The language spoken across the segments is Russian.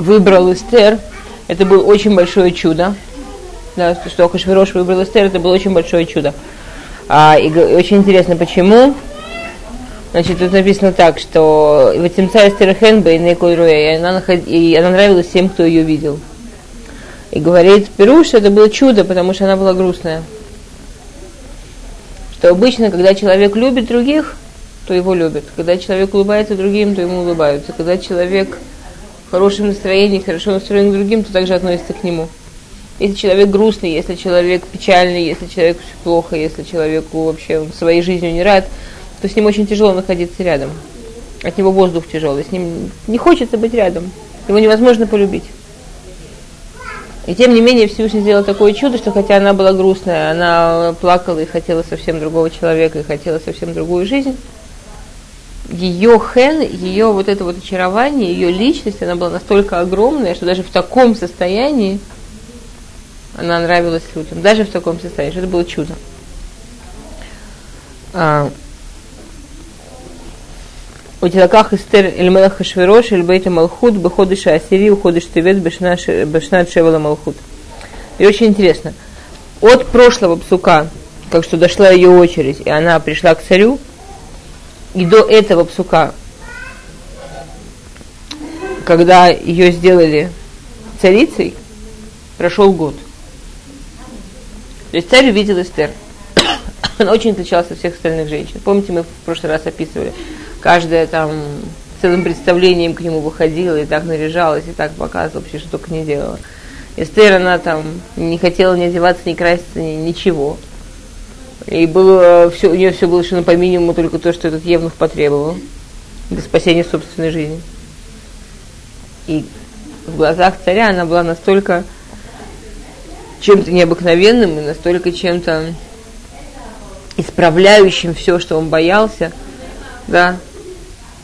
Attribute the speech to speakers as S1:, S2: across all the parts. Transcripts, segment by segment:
S1: выбрал Эстер, это было очень большое чудо. Да, что Ахашвирош выбрал Эстер, это было очень большое чудо. А, и, и очень интересно, почему. Значит, тут написано так, что Ватимца Эстер Хенбе и она, и она нравилась всем, кто ее видел. И говорит, Перуш, это было чудо, потому что она была грустная. Что обычно, когда человек любит других, то его любят. Когда человек улыбается другим, то ему улыбаются. Когда человек в хорошем настроении, хорошо настроен к другим, то также относится к нему. Если человек грустный, если человек печальный, если человеку все плохо, если человеку вообще он своей жизнью не рад, то с ним очень тяжело находиться рядом. От него воздух тяжелый, с ним не хочется быть рядом. Его невозможно полюбить. И тем не менее Всевышний сделал такое чудо, что хотя она была грустная, она плакала и хотела совсем другого человека, и хотела совсем другую жизнь, ее хен, ее вот это вот очарование, ее личность, она была настолько огромная, что даже в таком состоянии она нравилась людям. Даже в таком состоянии, что это было чудо. А, у Утилаках Эстер Эльмелах Хашвирош Эльбейта Малхут Беходыша Асири Уходыш Тевет Бешнат Шевала Малхут. И очень интересно. От прошлого псука, как что дошла ее очередь, и она пришла к царю, и до этого псука, когда ее сделали царицей, прошел год. То есть царь увидел Эстер. Она очень отличалась от всех остальных женщин. Помните, мы в прошлый раз описывали. Каждая там целым представлением к нему выходила и так наряжалась, и так показывала вообще, что только не делала. Эстер, она там не хотела ни одеваться, ни краситься, ни, ничего. И было все, у нее все было решено по минимуму только то, что этот Евнух потребовал для спасения собственной жизни. И в глазах царя она была настолько чем-то необыкновенным и настолько чем-то исправляющим все, что он боялся, да.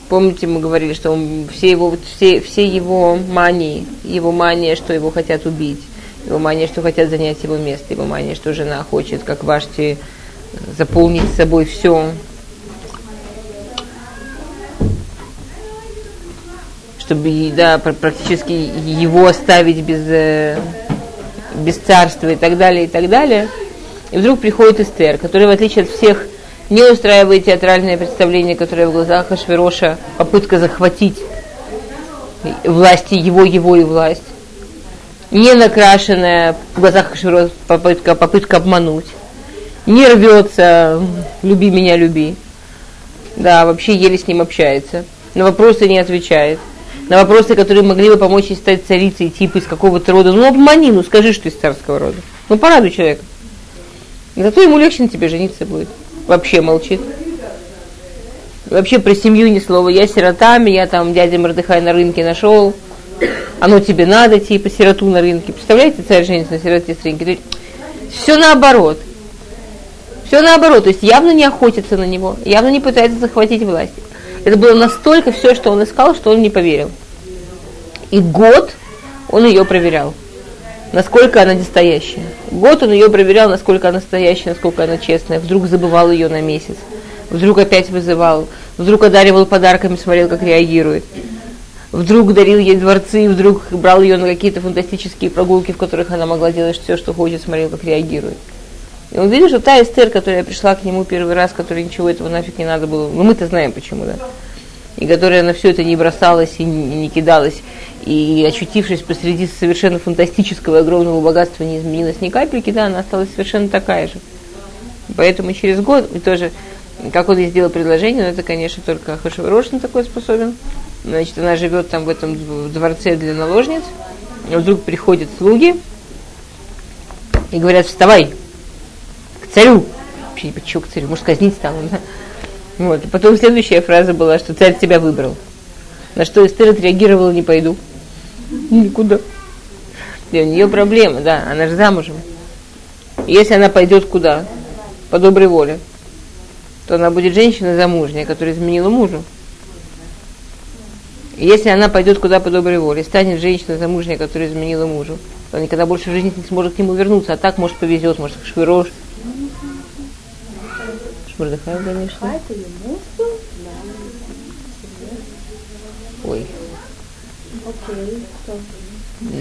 S1: Помните, мы говорили, что он, все, его, все, все его мании, его мания, что его хотят убить, его мания, что хотят занять его место, его мания, что жена хочет, как Вашти, заполнить собой все, чтобы да, практически его оставить без, э, без царства и так далее, и так далее. И вдруг приходит Эстер, которая, в отличие от всех, не устраивает театральное представление, которое в глазах Ашвероша попытка захватить власти его, его и власть. Не накрашенная в глазах Ашвероша попытка, попытка обмануть. Не рвется, люби меня, люби. Да, вообще еле с ним общается. На вопросы не отвечает на вопросы, которые могли бы помочь ей стать царицей, типа из какого-то рода. Ну, обмани, ну, скажи, что из царского рода. Ну, порадуй человека. Зато ему легче на тебе жениться будет. Вообще молчит. Вообще про семью ни слова. Я сирота, меня там дядя Мордыхай на рынке нашел. Оно тебе надо, типа, сироту на рынке. Представляете, царь женится на сироте с есть, все наоборот. Все наоборот. То есть явно не охотится на него, явно не пытается захватить власть. Это было настолько все, что он искал, что он не поверил. И год он ее проверял, насколько она настоящая. Год он ее проверял, насколько она настоящая, насколько она честная. Вдруг забывал ее на месяц. Вдруг опять вызывал. Вдруг одаривал подарками, смотрел, как реагирует. Вдруг дарил ей дворцы, вдруг брал ее на какие-то фантастические прогулки, в которых она могла делать все, что хочет, смотрел, как реагирует. И он видел, что та Эстер, которая пришла к нему первый раз, которой ничего этого нафиг не надо было, ну мы-то знаем почему, да, и которая на все это не бросалась и не кидалась, и очутившись посреди совершенно фантастического и огромного богатства, не изменилась ни капельки, да, она осталась совершенно такая же. Поэтому через год, и тоже, как он ей сделал предложение, но это, конечно, только Хашварошин такой способен. Значит, она живет там в этом дворце для наложниц, и вдруг приходят слуги и говорят, вставай, царю. Вообще почему к царю, может, казнить стану. Да? Вот. И потом следующая фраза была, что царь тебя выбрал. На что Эстер отреагировала, не пойду. Никуда. И у нее проблема, да, она же замужем. Если она пойдет куда? По доброй воле. То она будет женщина замужняя, которая изменила мужу. И если она пойдет куда по доброй воле, станет женщина замужняя, которая изменила мужу, то никогда больше в жизни не сможет к нему вернуться. А так, может, повезет, может, швирош, Мордыхай, конечно.
S2: Ой.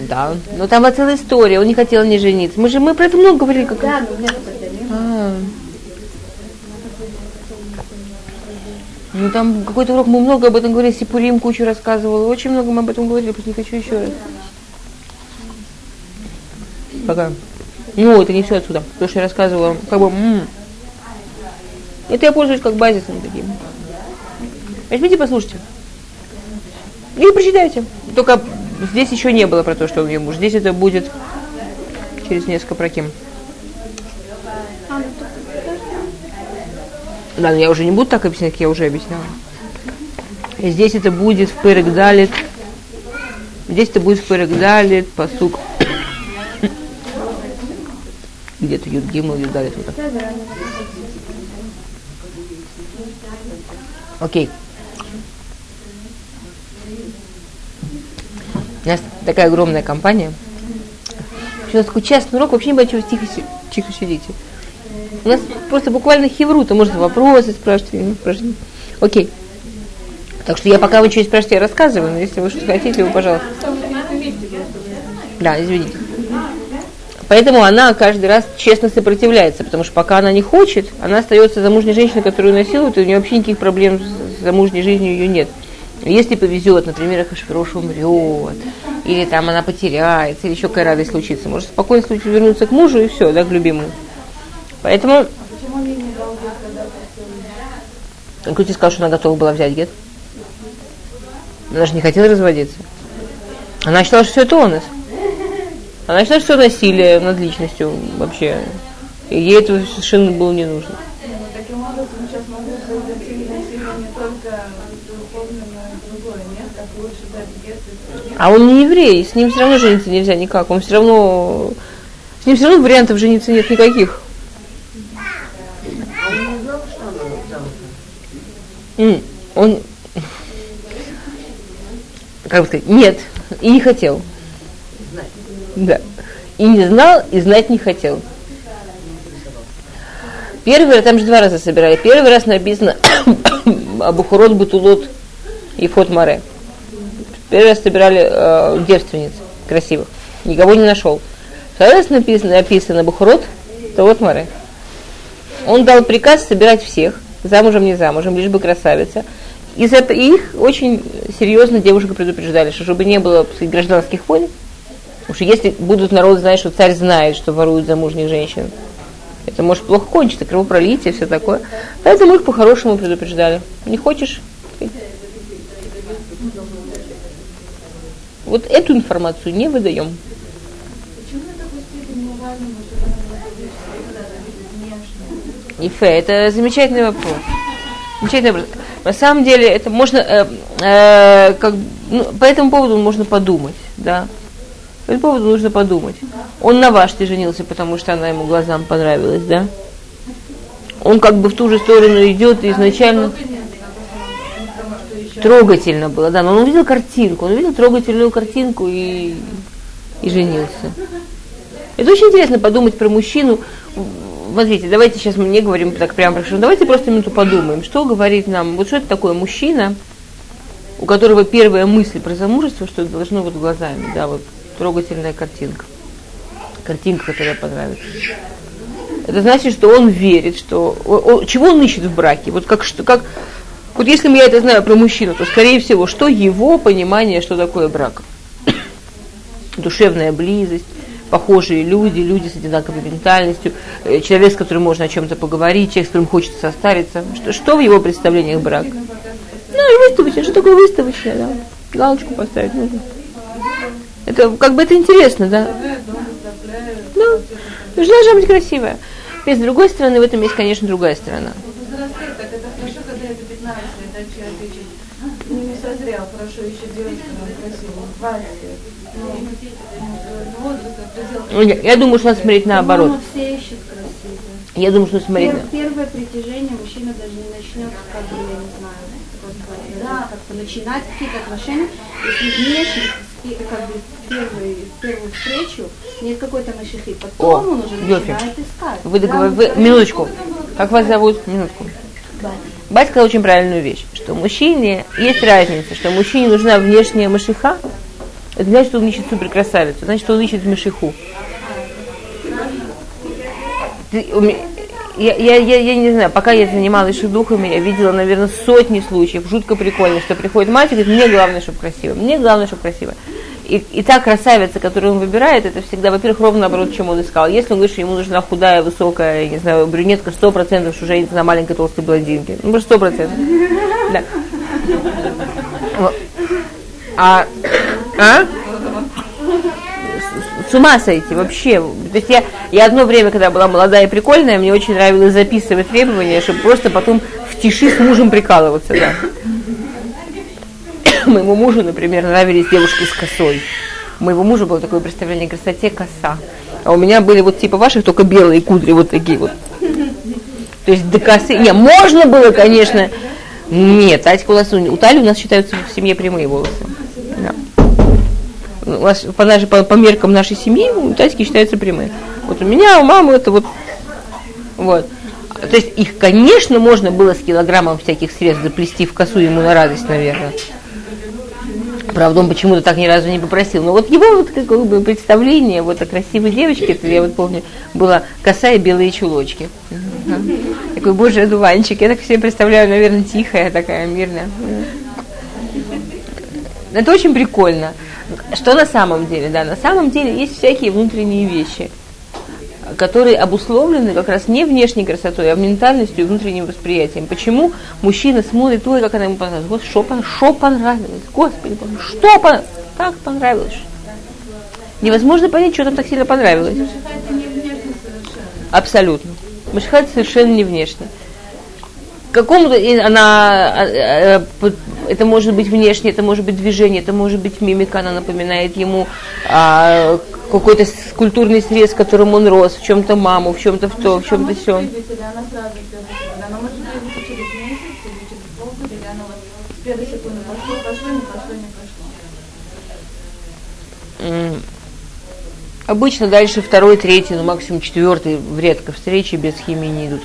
S1: Да, но там была целая история, он не хотел не жениться. Мы же мы про это много говорили. Как...
S2: Да.
S1: А. Ну там какой-то урок, мы много об этом говорили, Сипурим кучу рассказывал, очень много мы об этом говорили, просто не хочу еще раз. Пока. Ну, это не все отсюда. То, что я рассказывала, как бы, м-м. Это я пользуюсь как базисом таким. Возьмите, послушайте. И прочитайте. Только здесь еще не было про то, что он ее муж. Здесь это будет через несколько проким. Да, но я уже не буду так объяснять, как я уже объясняла. И здесь это будет в Перегдалит. Здесь это будет в Перегдалит, посук. Где-то Юдгимл, Юдалит. Вот так.
S2: да, заранее.
S1: Окей. У нас такая огромная компания. Нас такой частный урок, вообще не вы тихо, тихо сидите. У нас просто буквально хеврута, можно вопросы спрашивать, спрашивать. Окей. Так что я пока вы что-нибудь спрашиваете, я рассказываю, но если вы что-то хотите, вы, пожалуйста. Да, извините. Поэтому она каждый раз честно сопротивляется, потому что пока она не хочет, она остается замужней женщиной, которую насилуют, и у нее вообще никаких проблем с замужней жизнью ее нет. Если повезет, например, Ахашвирош умрет, или там она потеряется, или еще какая радость случится, может спокойно случится вернуться к мужу и все, да, к любимому. Поэтому
S2: просил?
S1: кто сказал, что она готова была взять гет? Она же не хотела разводиться. Она считала, что все это он. Она считала, что насилие над личностью вообще. И ей это совершенно было не нужно.
S2: Ну, таким образом, сейчас могу произойти насилие не только духовное, но и другое. Нет, как лучше дать гет и
S1: А он не еврей, с ним все равно жениться нельзя никак. Он все равно... С ним все равно вариантов жениться нет никаких.
S3: А Он...
S1: Как бы сказать, нет, и не хотел. Да. И не знал, и знать не хотел. Первый раз, там же два раза собирали. Первый раз написано Абухурот, Бутулот и Фот Маре. Первый раз собирали э, девственниц красивых. Никого не нашел. Второй раз написано, написано Бухурот, Тавот Маре. Он дал приказ собирать всех, замужем, не замужем, лишь бы красавица. И за их очень серьезно девушек предупреждали, что чтобы не было гражданских войн, Что если будут народы знать, что царь знает, что воруют замужних женщин, это может плохо кончиться, кровопролитие, все такое. Поэтому их по-хорошему предупреждали. Не хочешь? Вот эту информацию не выдаем. Ифе, это замечательный вопрос. Замечательный вопрос. На самом деле, это можно, э, э, как, ну, по этому поводу можно подумать, да. По этому поводу нужно подумать. Он на Ваште женился, потому что она ему глазам понравилась, да. Он как бы в ту же сторону идет и изначально трогательно было, да, но он увидел картинку, он увидел трогательную картинку и, и женился. Это очень интересно подумать про мужчину. Смотрите, давайте сейчас мы не говорим так прямо, про давайте просто минуту подумаем, что говорит нам, вот что это такое мужчина, у которого первая мысль про замужество, что это должно вот глазами, да, вот трогательная картинка. Картинка, которая понравится. Это значит, что он верит, что... о- о- чего он ищет в браке? Вот как, что, как, вот если я это знаю про мужчину, то, скорее всего, что его понимание, что такое брак? Душевная близость, похожие люди, люди с одинаковой ментальностью, э, человек, с которым можно о чем-то поговорить, человек, с которым хочется состариться. Что, что в его представлениях брак? Ну, выставочное. Что такое выставочное, да? Галочку поставить нужно. Это как бы это интересно, да? Ну, должна быть красивая. И с другой стороны, в этом есть, конечно, другая сторона.
S2: Возрастает, так это хорошо, когда это 15 лет, а. Ну, не созрел, хорошо, еще девочка нам красивая, 20 лет. Ну, ну.
S1: Я, я думаю, что надо смотреть наоборот.
S2: Все ищут.
S1: Я думаю, что смотреть
S2: Пер- первое притяжение мужчина даже не начнет, как бы, я не знаю, просто, да, как-то начинать какие-то отношения, если внешне, спи- как бы, первый, первую встречу нет какой-то машихи, потом
S1: О,
S2: он уже
S1: Йофи.
S2: начинает искать.
S1: Вы договор... вы... Минуточку. Как вас зовут? Минутку.
S2: Батя.
S1: Батя сказал очень правильную вещь, что мужчине есть разница, что мужчине нужна внешняя машиха, Это значит, что он ищет суперкрасавицу, значит, что он ищет Мишиху. Ты, я, я, я, я не знаю, пока я занималась духами, я видела, наверное, сотни случаев, жутко прикольно, что приходит мать и говорит, мне главное, чтобы красиво, мне главное, чтобы красиво. И, и та красавица, которую он выбирает, это всегда, во-первых, ровно наоборот, чем он искал. Если он говорит, что ему нужна худая, высокая, я не знаю, брюнетка, сто процентов, что женится на маленькой толстой блондинке. Ну, сто процентов. Да. А, а? С ума сойти вообще. То есть я, я одно время, когда была молодая и прикольная, мне очень нравилось записывать требования, чтобы просто потом в тиши с мужем прикалываться, да. Моему мужу, например, нравились девушки с косой. У моего мужа было такое представление о красоте коса. А у меня были вот типа ваших, только белые кудри, вот такие вот. То есть до косы. Не, можно было, конечно. Нет, Татька у нас, у Тали у нас считаются в семье прямые волосы. По, нашей, по, по меркам нашей семьи, у Татьки считаются прямые. Вот у меня, у мамы это вот. Вот. То есть их, конечно, можно было с килограммом всяких средств заплести в косу ему на радость, наверное. Правда, он почему-то так ни разу не попросил. Но вот его вот как бы представление вот о красивой девочке, это я вот помню, была коса и белые чулочки. Такой божий одуванчик. Я так себе представляю, наверное, тихая такая, мирная. Это очень прикольно. Что на самом деле? Да, на самом деле есть всякие внутренние вещи, которые обусловлены как раз не внешней красотой, а ментальностью и внутренним восприятием. Почему мужчина смотрит, ой, как она ему понравилась, Господи, что, что понравилось, Господи, что понравилось, так понравилось. Невозможно понять, что там так сильно понравилось. Абсолютно. Машхат совершенно не внешне какому-то она, а, а, а, это может быть внешне, это может быть движение, это может быть мимика, она напоминает ему а, какой-то культурный срез, которым он рос, в чем-то маму, в чем-то в то, в чем-то все. Обычно дальше второй, третий, ну максимум четвертый, редко встречи без химии не идут.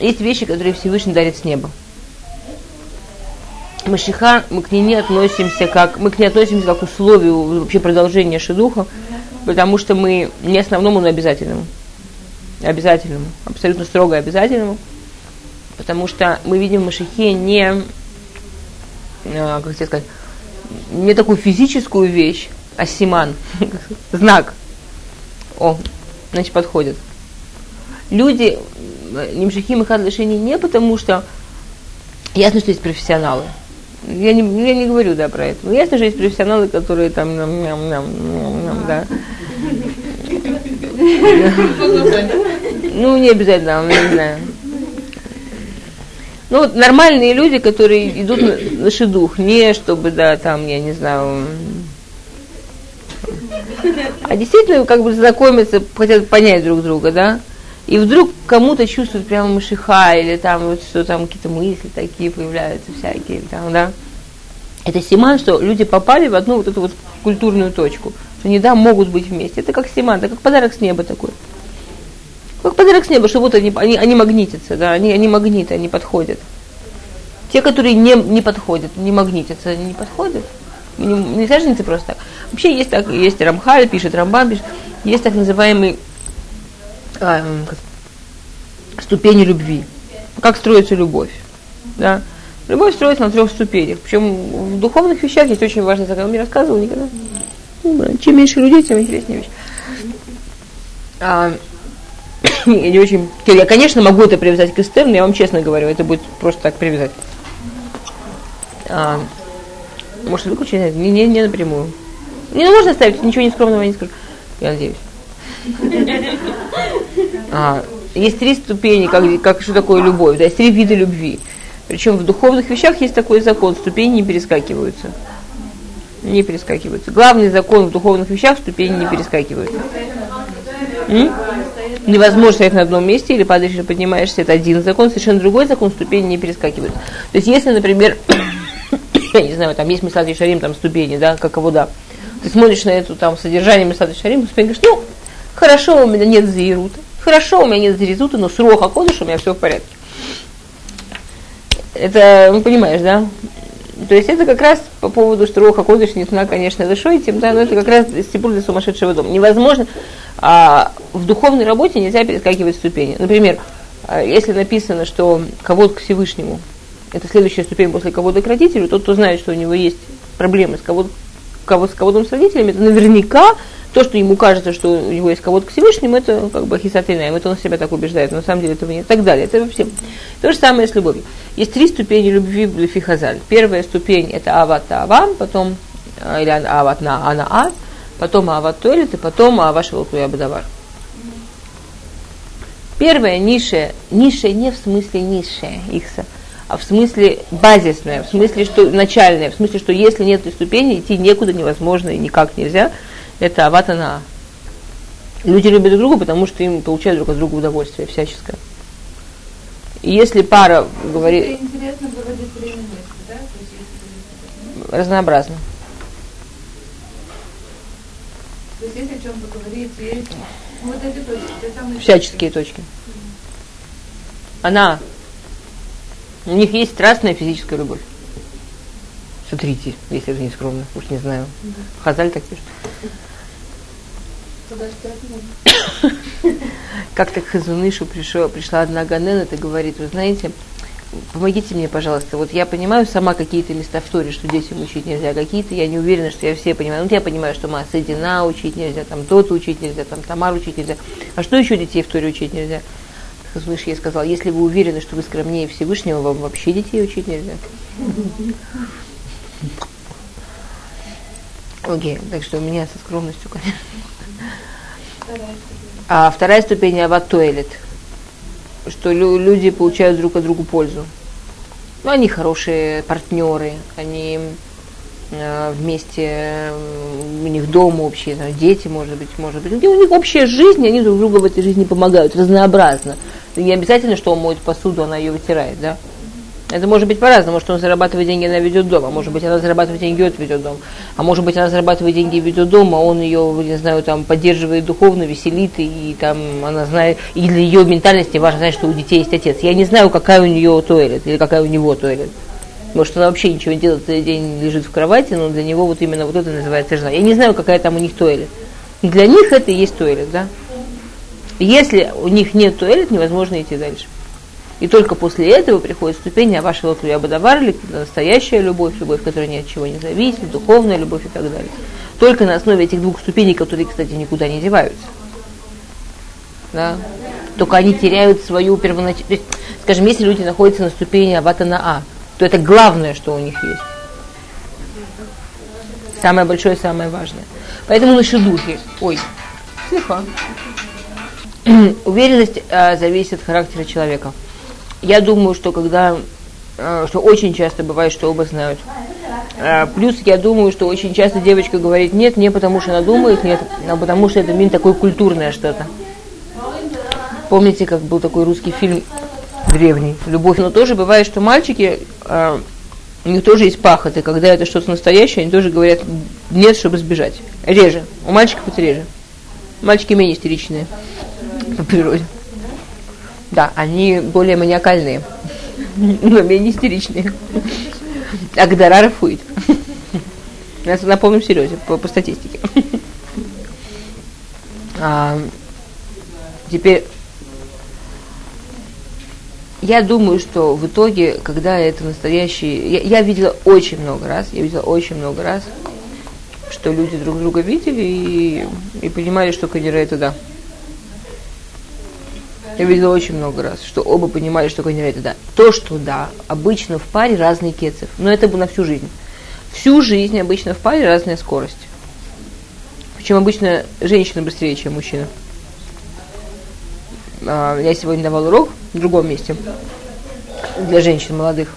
S1: Есть вещи, которые Всевышний дарит с неба. Машиха, мы к ней не относимся как, мы к ней относимся как к условию вообще продолжения шедуха, потому что мы не основному, но обязательному. Обязательному, абсолютно строго обязательному. Потому что мы видим в Машихе не, а, как тебе сказать, не такую физическую вещь, а симан, знак. О, значит, подходит. Люди Нимшихим и Хадлашини не потому, что ясно, что есть профессионалы. Я не, я не говорю, да, про это. Но ясно, что есть профессионалы, которые там, ням, ням, ням, ням, да. Ну, не обязательно, не знаю. Ну, вот нормальные люди, которые идут на шедух, не чтобы, да, там, я не знаю, а действительно, как бы знакомиться, хотят понять друг друга, да и вдруг кому-то чувствует прямо мышиха, или там вот что там какие-то мысли такие появляются всякие, там, да. Это симан, что люди попали в одну вот эту вот культурную точку, что они, да, могут быть вместе. Это как симан, это как подарок с неба такой. Как подарок с неба, что вот они, они, они магнитятся, да, они, они магниты, они подходят. Те, которые не, не подходят, не магнитятся, они не подходят. Не, не саженцы просто так. Вообще есть так, есть Рамхаль, пишет Рамбам, пишет, есть так называемый а, ступени любви. Как строится любовь. Да? Любовь строится на трех ступенях. Причем в духовных вещах есть очень важный закон. Он мне рассказывал никогда. Ну, чем меньше людей, тем интереснее вещь. А, я не очень... Я, конечно, могу это привязать к Эстер, но я вам честно говорю, это будет просто так привязать. А, может, выключить? Не, не, не напрямую. Не, ну, можно оставить, ничего не скромного не скажу. Я надеюсь. А, есть три ступени, как, как что такое любовь, да, есть три вида любви. Причем в духовных вещах есть такой закон, ступени не перескакиваются. Не перескакиваются. Главный закон в духовных вещах, ступени не перескакиваются. М? Невозможно стоять на одном месте или падаешь, или поднимаешься, это один закон, совершенно другой закон, ступени не перескакивают. То есть, если, например, я не знаю, там есть Мисад Шарим, там ступени, да, как его, да, ты смотришь на это там содержание Мисад Шарим, ты говоришь, ну, Хорошо, у меня нет заирута. Хорошо, у меня нет зарезута, но с роха кодыш у меня все в порядке. Это, ну, понимаешь, да? То есть это как раз по поводу, что Роха Кодыш не тна, конечно, этим, да, но это как раз степуль для сумасшедшего дома. Невозможно, а в духовной работе нельзя перескакивать ступени. Например, а, если написано, что кого-то к Всевышнему, это следующая ступень после кого-то к родителю, тот, кто знает, что у него есть проблемы с кого-то кого, с кого-то с родителями, это наверняка то, что ему кажется, что у него есть кого-то к Всевышнему, это как бы хисатынаем, это он себя так убеждает, но на самом деле этого нет, и так далее. Это вообще то же самое с любовью. Есть три ступени любви в Лефихазаль. Первая ступень это ават авам, потом, э, или ават на ана а, потом ават туэлит, и потом аваш волкуя бадавар. Первая ниша, ниша не в смысле ниша, ихса, а в смысле базисная, в смысле, что начальная, в смысле, что если нет этой ступени, идти некуда невозможно и никак нельзя – это аватана. Люди любят друг друга, потому что им получают друг от друга удовольствие всяческое. И если пара говорит... интересно проводить время да? Разнообразно.
S2: То есть если о чем поговорить, есть вот эти точки, те самые
S1: Всяческие точки. Она, у них есть страстная физическая любовь. Смотрите, если это не скромно, уж не знаю. Хазаль так пишет. Как-то к Хазунышу пришла, пришла одна Ганена и говорит, вы знаете, помогите мне, пожалуйста. Вот я понимаю сама какие-то места в Торе, что детям учить нельзя, а какие-то я не уверена, что я все понимаю. Ну, я понимаю, что Маасадина учить нельзя, там то-то учить нельзя, там Тамар учить нельзя. А что еще детей в Торе учить нельзя? Хазуныш ей сказал, если вы уверены, что вы скромнее Всевышнего, вам вообще детей учить нельзя. Окей, okay, так что у меня со скромностью, конечно. А вторая ступень аватуэлит, что люди получают друг от друга пользу. Ну, они хорошие партнеры, они э, вместе, у них дом общий, там, дети, может быть, может быть. У них общая жизнь, они друг другу в этой жизни помогают, разнообразно. Не обязательно, что он моет посуду, она ее вытирает, да? Это может быть по-разному. Может, он зарабатывает деньги, она ведет дом. А может быть, она зарабатывает деньги, он ведет дом. А может быть, она зарабатывает деньги и ведет дом, а он ее, не знаю, там, поддерживает духовно, веселит, и там она знает, и для ее ментальности важно знать, что у детей есть отец. Я не знаю, какая у нее туалет, или какая у него туалет. Может, она вообще ничего не делает, целый день лежит в кровати, но для него вот именно вот это называется жена. Я не знаю, какая там у них туалет. Для них это и есть туалет, да? Если у них нет туалет, невозможно идти дальше. И только после этого приходит ступень вашего Тлуя Бадавар, настоящая любовь, любовь, которая ни от чего не зависит, духовная любовь и так далее. Только на основе этих двух ступеней, которые, кстати, никуда не деваются. Да? Только они теряют свою первоначальную... Скажем, если люди находятся на ступени Авата на А, то это главное, что у них есть. Самое большое, самое важное. Поэтому наши духи... Ой, слегка. Уверенность э, зависит от характера человека я думаю, что когда, э, что очень часто бывает, что оба знают. Э, плюс я думаю, что очень часто девочка говорит нет, не потому что она думает нет, а потому что это мин такое культурное что-то. Помните, как был такой русский фильм древний «Любовь». Но тоже бывает, что мальчики, э, у них тоже есть пахоты, когда это что-то настоящее, они тоже говорят нет, чтобы сбежать. Реже. У мальчиков это реже. Мальчики менее истеричные по природе. Да, они более маниакальные, но менее истеричные. Агдара рафуит. На полном серьезе, по, по статистике. А, теперь, я думаю, что в итоге, когда это настоящий... Я, я видела очень много раз, я видела очень много раз, что люди друг друга видели и, и понимали, что Канера это да. Я видела очень много раз, что оба понимали, что коньяк это да. То, что да, обычно в паре разные кецев, но это бы на всю жизнь. Всю жизнь обычно в паре разная скорость. Причем обычно женщина быстрее, чем мужчина. А, я сегодня давал урок в другом месте для женщин молодых.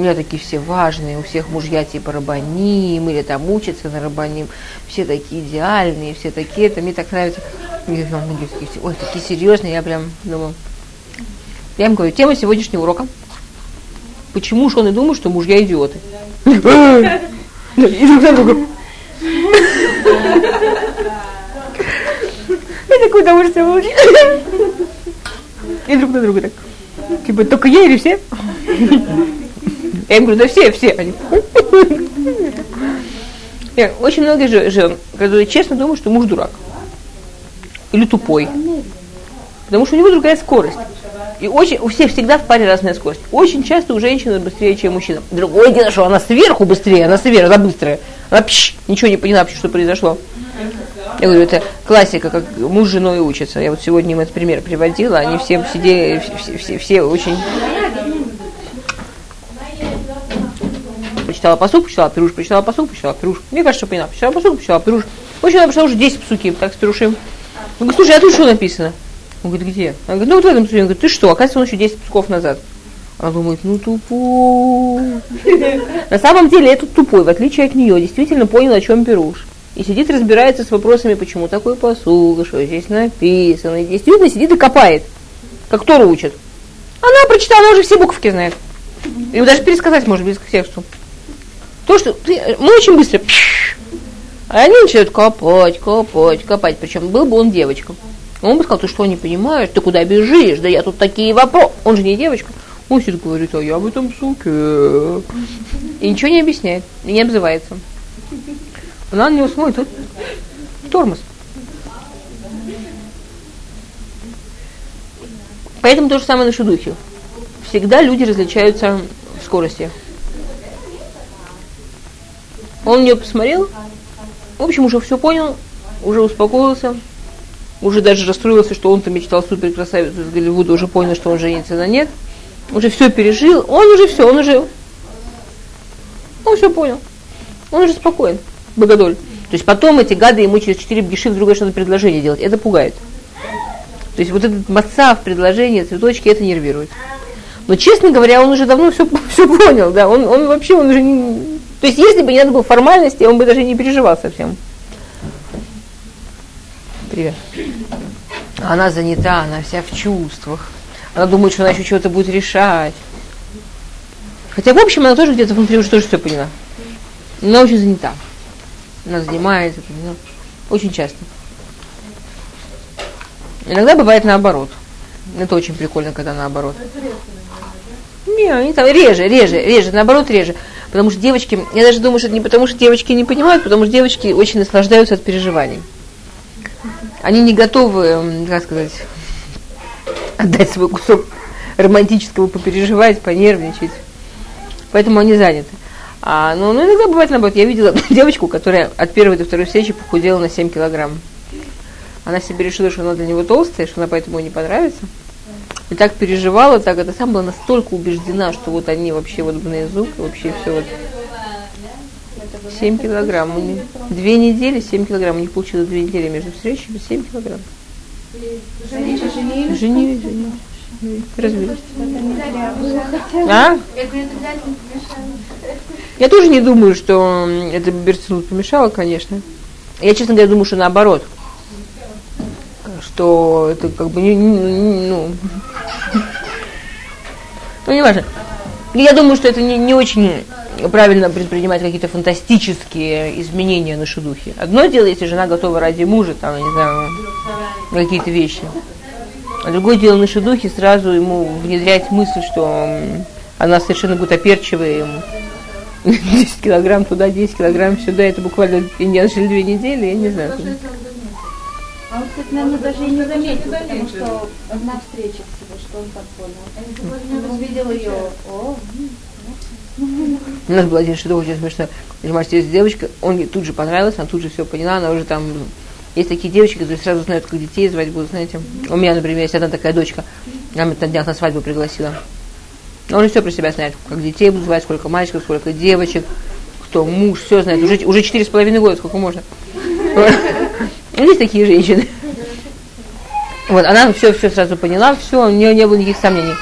S1: Меня такие все важные, у всех мужья типа рабаним, или там учатся на рабаним. Все такие идеальные, все такие, это мне так нравится. Ой, такие серьезные, я прям думаю. Я им говорю, тема сегодняшнего урока. Почему же он и думает, что мужья идиоты? И друг на друга. Я такое удовольствие получила. И друг на друга так. Типа, только я или все? Я им говорю, да все, все. Они, очень многие жен, которые честно думают, что муж дурак. Или тупой. Потому что у него другая скорость. И очень, у всех всегда в паре разная скорость. Очень часто у женщины быстрее, чем у мужчины. Другое дело, что она сверху быстрее, она сверху, она быстрая. Она пш, ничего не поняла, что произошло. Я говорю, это классика, как муж с женой учится. Я вот сегодня им этот пример приводила, они все сидели, все, все, все очень... Почитала посуд, почитала пирушку, почитала посуд, почитала пирушку. Мне кажется, что поняла. Почитала посуд, почитала пирушку. Очень она прочитала уже 10 псуки, так с пирушим. Я говорю, слушай, а тут что написано? Он говорит, где? Она говорит, ну вот в этом псуке. Он говорит, ты что, оказывается, он еще 10 псков назад. Она думает, ну тупой. На самом деле этот тупой, в отличие от нее, действительно понял, о чем пируш. И сидит, разбирается с вопросами, почему такой посуд, что здесь написано. И действительно сидит и копает, как Тору учит. Она прочитала, уже все буковки знает. И даже пересказать может близко к тексту. То, что мы очень быстро, а они начинают копать, копать, копать. Причем был бы он девочком. Он бы сказал, ты что, не понимаешь, ты куда бежишь, да я тут такие вопросы. Он же не девочка. Он сидит говорит, а я в этом суке. И ничего не объясняет, не обзывается. Она на него смотрит, тут тормоз. Поэтому то же самое на шедухе. Всегда люди различаются в скорости. Он нее посмотрел, в общем, уже все понял, уже успокоился, уже даже расстроился, что он-то мечтал супер красавицу из Голливуда, уже понял, что он женится на нет, уже все пережил, он уже все, он уже, он все понял, он уже спокоен, богодоль. То есть потом эти гады ему через четыре бгиши что-то предложение делать, это пугает. То есть вот этот маца в предложении, цветочки, это нервирует. Но, честно говоря, он уже давно все, все понял, да, он, он вообще, он уже не... То есть, если бы не надо было формальности, он бы даже не переживал совсем. Привет. Она занята, она вся в чувствах. Она думает, что она еще чего-то будет решать. Хотя, в общем, она тоже где-то внутри уже тоже все поняла. Она очень занята. Она занимается, ну, очень часто. Иногда бывает наоборот. Это очень прикольно, когда наоборот. Не, не там, реже, реже, реже, наоборот, реже. Потому что девочки, я даже думаю, что это не потому, что девочки не понимают, потому что девочки очень наслаждаются от переживаний. Они не готовы, как сказать, отдать свой кусок романтического, попереживать, понервничать. Поэтому они заняты. А, ну, ну, иногда бывает наоборот. Я видела девочку, которая от первой до второй встречи похудела на 7 килограмм. Она себе решила, что она для него толстая, что она поэтому ей не понравится. И так переживала, так это сам была настолько убеждена, что вот они вообще вот язык, вообще все вот 7 килограмм. У них две недели, 7 килограмм. У них получилось две недели между встречами, 7 килограмм. Женились? Женились, женились. Развелись. А? Я тоже не думаю, что это Берцинут помешало, конечно. Я, честно говоря, думаю, что наоборот. Что это как бы ну, ну, не важно. Я думаю, что это не, не очень правильно предпринимать какие-то фантастические изменения на шедухе. Одно дело, если жена готова ради мужа, там, я не знаю, какие-то вещи. А другое дело на шедухе сразу ему внедрять мысль, что она совершенно будет оперчивая ему. 10 килограмм туда, 10 килограмм сюда, это буквально не жили две недели, я не знаю.
S2: А он, кстати, наверное, даже и не заметил, потому что одна встреча всего, что он так понял. Он увидел ее, о,
S1: у нас был один шедух очень смешно. Понимаешь, есть девочка, он ей тут же понравился, она тут же все поняла, она уже там... Есть такие девочки, которые сразу знают, как детей звать будут, знаете. У меня, например, есть одна такая дочка, она меня на днях на свадьбу пригласила. Он все про себя знает, как детей будут звать, сколько мальчиков, сколько девочек, кто муж, все знает. Уже, уже четыре с половиной года, сколько можно. Есть такие женщины. Вот, она все, все сразу поняла, все, у нее не было никаких сомнений.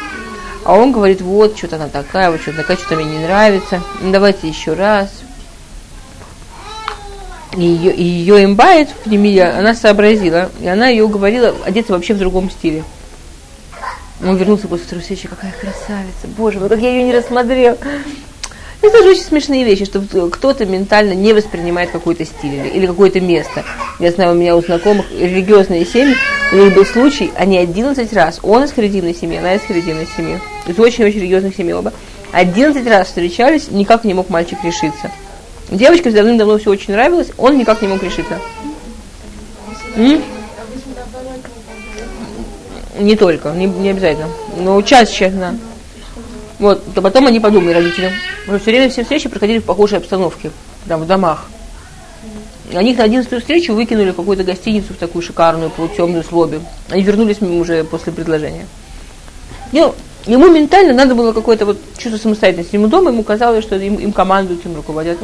S1: А он говорит, вот, что-то она такая, вот что-то такая, что-то мне не нравится. Ну, давайте еще раз. И ее, и ее имбайт в Немия, она сообразила, и она ее уговорила одеться вообще в другом стиле. Он вернулся после второй встречи, какая красавица, боже мой, как я ее не рассмотрел. Это тоже очень смешные вещи, что кто-то ментально не воспринимает какой-то стиль или, или какое-то место. Я знаю, у меня у знакомых религиозные семьи, у них был случай, они 11 раз, он из харидимной семьи, она из харидимной семьи, из очень-очень религиозных семей оба, 11 раз встречались, никак не мог мальчик решиться. Девочке давным-давно все очень нравилось, он никак не мог решиться. М? Не только, не, не обязательно. Но чаще, да. Вот, то потом они подумали, родители. Уже все время все встречи проходили в похожей обстановке, там, в домах. Они их на одиннадцатую встречу выкинули в какую-то гостиницу в такую шикарную, полутемную слобе. Они вернулись уже после предложения. Ну, ему ментально надо было какое-то вот чувство самостоятельности. Ему дома ему казалось, что им, им командуют, им руководят.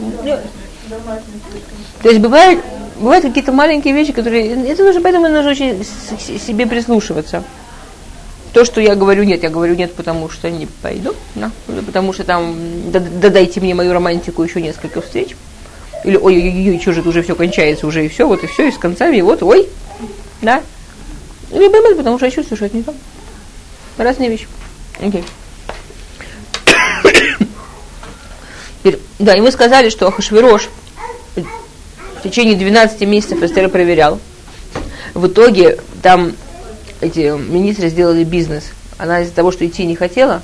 S1: То есть бывает, бывают какие-то маленькие вещи, которые... Это нужно, поэтому нужно очень себе прислушиваться. То, что я говорю нет, я говорю нет, потому что не пойду, да, потому что там, да, да дайте мне мою романтику еще несколько встреч. Или ой-ой-ой, что же это уже все кончается, уже и все, вот и все, и с концами, и вот, ой, да. Или бэмэт, потому что я чувствую, что это не то. Разные вещи. Окей. Okay. Да, и мы сказали, что Ахашвирош в течение 12 месяцев Эстера проверял. В итоге там эти министры сделали бизнес. Она из-за того, что идти не хотела,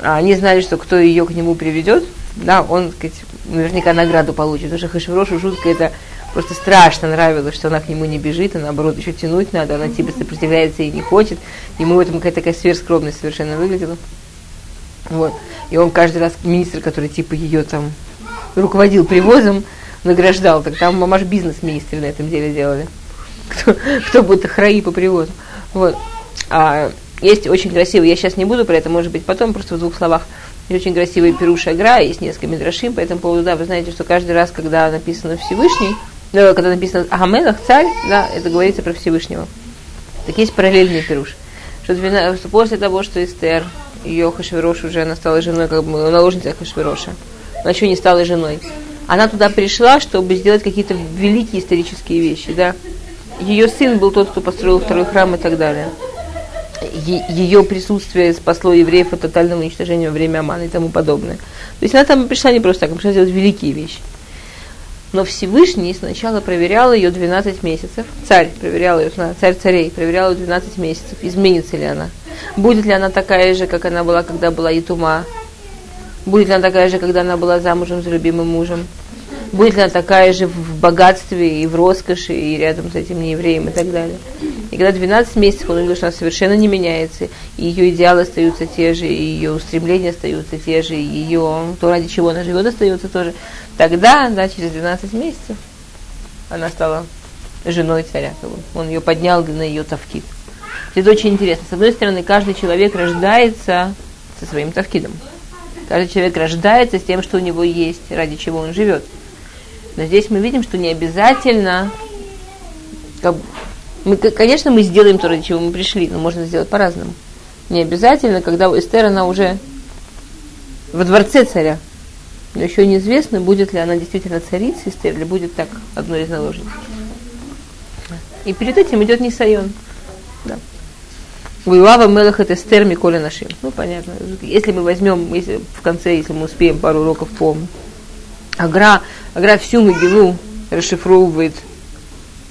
S1: а они знали, что кто ее к нему приведет, да, он, сказать, наверняка награду получит. Потому что Хашвирошу жутко это просто страшно нравилось, что она к нему не бежит, а наоборот еще тянуть надо, она типа сопротивляется и не хочет. Ему в этом какая-то такая сверхскромность совершенно выглядела. Вот. И он каждый раз, министр, который типа ее там руководил привозом, награждал. Так там мамаш бизнес-министры на этом деле делали. Кто, кто будет храи по привозу. Вот. А, есть очень красивый, я сейчас не буду про это, может быть, потом, просто в двух словах. Есть очень красивый Перуша Гра, есть несколько мидрашим по этому поводу. Да, вы знаете, что каждый раз, когда написано Всевышний, ну, когда написано Ахамелах, царь, да, это говорится про Всевышнего. Так есть параллельный Перуш. Что, что после того, что Эстер, ее Хашвирош уже, она стала женой, как бы наложницей Хашвироша, она еще не стала женой. Она туда пришла, чтобы сделать какие-то великие исторические вещи, да. Ее сын был тот, кто построил второй храм и так далее ее присутствие спасло евреев от тотального уничтожения во время Амана и тому подобное. То есть она там пришла не просто так, она пришла делать великие вещи. Но Всевышний сначала проверял ее 12 месяцев. Царь проверял ее, царь царей проверял ее 12 месяцев. Изменится ли она? Будет ли она такая же, как она была, когда была Итума? Будет ли она такая же, когда она была замужем за любимым мужем? Будет ли она такая же в богатстве и в роскоши, и рядом с этим неевреем и так далее. И когда 12 месяцев он увидел, что она совершенно не меняется, и ее идеалы остаются те же, и ее устремления остаются те же, и ее, то, ради чего она живет, остается тоже, тогда, да, через 12 месяцев она стала женой царя. Он ее поднял на ее тавкид. Это очень интересно. С одной стороны, каждый человек рождается со своим тавкидом. Каждый человек рождается с тем, что у него есть, ради чего он живет. Но здесь мы видим, что не обязательно, как, мы, конечно, мы сделаем то, ради чего мы пришли, но можно сделать по-разному. Не обязательно, когда у Эстер она уже во дворце царя. Но еще неизвестно, будет ли она действительно царицей Эстер, или будет так одной из наложниц. И перед этим идет Нисайон. Да. Уилава Мелах это Эстер Миколя Нашим. Ну, понятно. Если мы возьмем, если в конце, если мы успеем пару уроков по Агра, Агра всю Могилу расшифровывает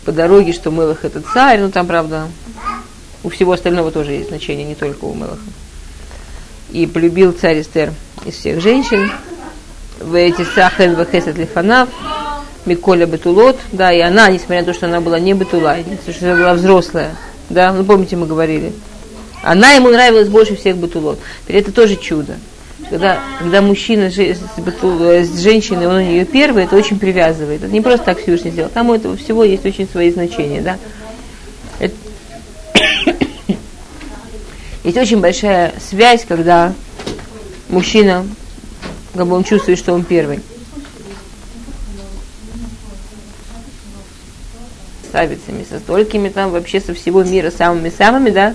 S1: по дороге, что Мелах это царь, но там, правда, у всего остального тоже есть значение, не только у Мелаха. И полюбил царь Эстер из всех женщин. В эти сахен вахесет лифанав, Миколя Бетулот, да, и она, несмотря на то, что она была не Бетула, что она была взрослая, да, ну помните, мы говорили, она ему нравилась больше всех Бетулот. Это тоже чудо когда, когда мужчина с, с женщиной, он у нее первый, это очень привязывает. Это не просто так Всевышний сделал. Там у этого всего есть очень свои значения, да. Есть очень большая связь, когда мужчина, как бы он чувствует, что он первый. Ставицами, со столькими там, вообще со всего мира, самыми-самыми, да,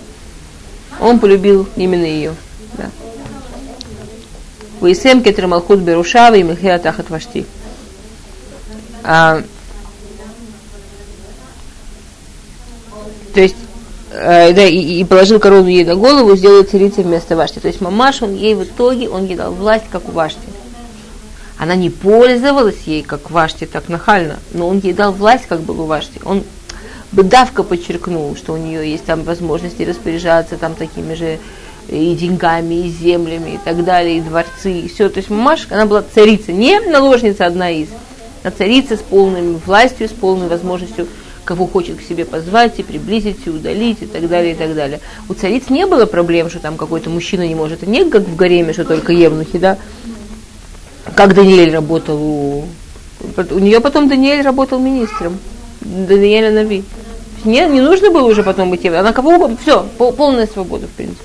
S1: он полюбил именно ее. Вейсем кетер малхут берушава и михея тахат вашти. А, то есть, э, да, и, и положил корону ей на голову, сделал царицей вместо Вашти. То есть мамаш, он ей в итоге, он ей дал власть, как у Вашти. Она не пользовалась ей, как Вашти, так нахально, но он ей дал власть, как был у Вашти. Он бы давка подчеркнул, что у нее есть там возможности распоряжаться там такими же и деньгами, и землями, и так далее, и дворцы, и все. То есть Мамаш, она была царица, не наложница одна из, а царица с полной властью, с полной возможностью кого хочет к себе позвать и приблизить, и удалить, и так далее, и так далее. У цариц не было проблем, что там какой-то мужчина не может. Не как в гареме, что только евнухи, да? Как Даниэль работал у... У нее потом Даниэль работал министром. Даниэля Нави. Не, не нужно было уже потом быть Она кого угодно, все, полная свобода, в принципе.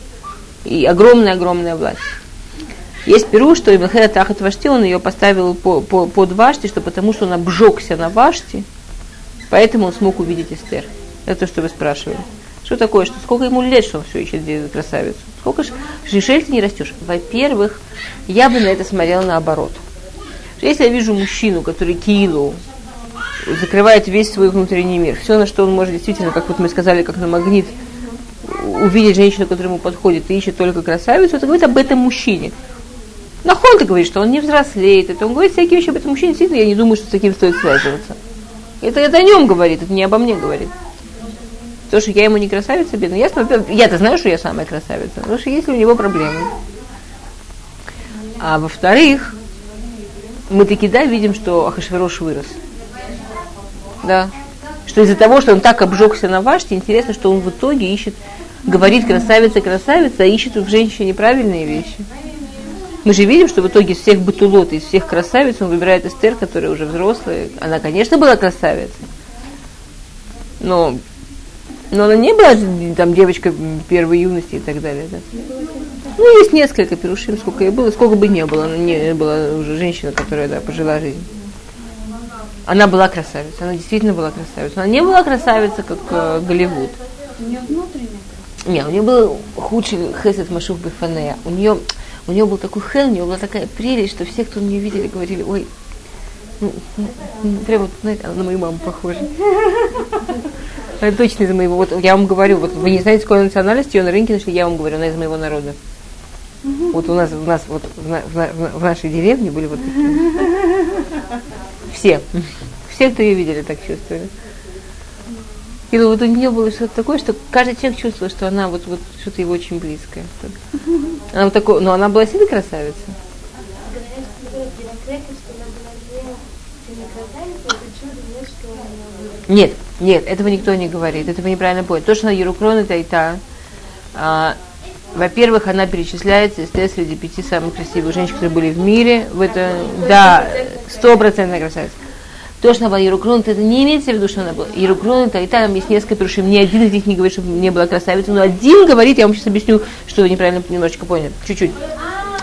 S1: И огромная-огромная власть. Есть перу, что Ибнхея Тахат Вашти, он ее поставил по, по, под Вашти, что потому что он обжегся на Вашти, Поэтому он смог увидеть Эстер. Это то, что вы спрашивали. Что такое, что сколько ему лет, что он все ищет красавицу? Сколько же, Шишель ты не растешь? Во-первых, я бы на это смотрела наоборот. Если я вижу мужчину, который килу, закрывает весь свой внутренний мир, все, на что он может действительно, как вот мы сказали, как на магнит, увидеть женщину, которая ему подходит, и ищет только красавицу, это говорит об этом мужчине. Нахон-то говорит, что он не взрослеет, это он говорит всякие вещи об этом мужчине, действительно, я не думаю, что с таким стоит связываться. Это, это о нем говорит, это не обо мне говорит. То, что я ему не красавица, бедная. Ясно, я-то знаю, что я самая красавица, потому что есть у него проблемы. А во-вторых, мы таки да видим, что Ахашверош вырос. Да. Что из-за того, что он так обжегся на ваште, интересно, что он в итоге ищет, говорит красавица, красавица, а ищет в женщине правильные вещи. Мы же видим, что в итоге из всех бутулот, из всех красавиц он выбирает Эстер, которая уже взрослая. Она, конечно, была красавицей. Но, но она не была там девочка первой юности и так далее. Да? Ну, есть несколько перушим, сколько ей было, сколько бы не было. Она не была уже женщина, которая да, пожила жизнь. Она была красавица, она действительно была красавица. Она не была красавица, как э, Голливуд.
S2: У нее внутренняя
S1: Не, у нее был худший хесед Машух Бифанея. У нее у него был такой хел, у него была такая прелесть, что все, кто меня видели, говорили, ой, ну, ну, ну прямо, знаете, она на мою маму похожа. Она точно из моего, вот я вам говорю, вот вы не знаете, какой национальности ее на рынке нашли, я вам говорю, она из моего народа. Вот у нас, у нас вот в, в, в нашей деревне были вот такие. Все. Все, кто ее видели, так чувствовали. И вот у нее было что-то такое, что каждый человек чувствовал, что она вот, вот что-то его очень близкое. Она вот такое, но она была сильно красавица. Нет, нет, этого никто не говорит, этого неправильно понял. То, что она Ерукрон, это и та. А, во-первых, она перечисляется из среди пяти самых красивых женщин, которые были в мире. В это, да, стопроцентная красавица. То, что она была Ерукронута, это не имеется в виду, что она была Ерукронута, и там есть несколько перушим. Ни один из них не говорит, что не была красавицей, но один говорит, я вам сейчас объясню, что вы неправильно немножечко поняли, чуть-чуть.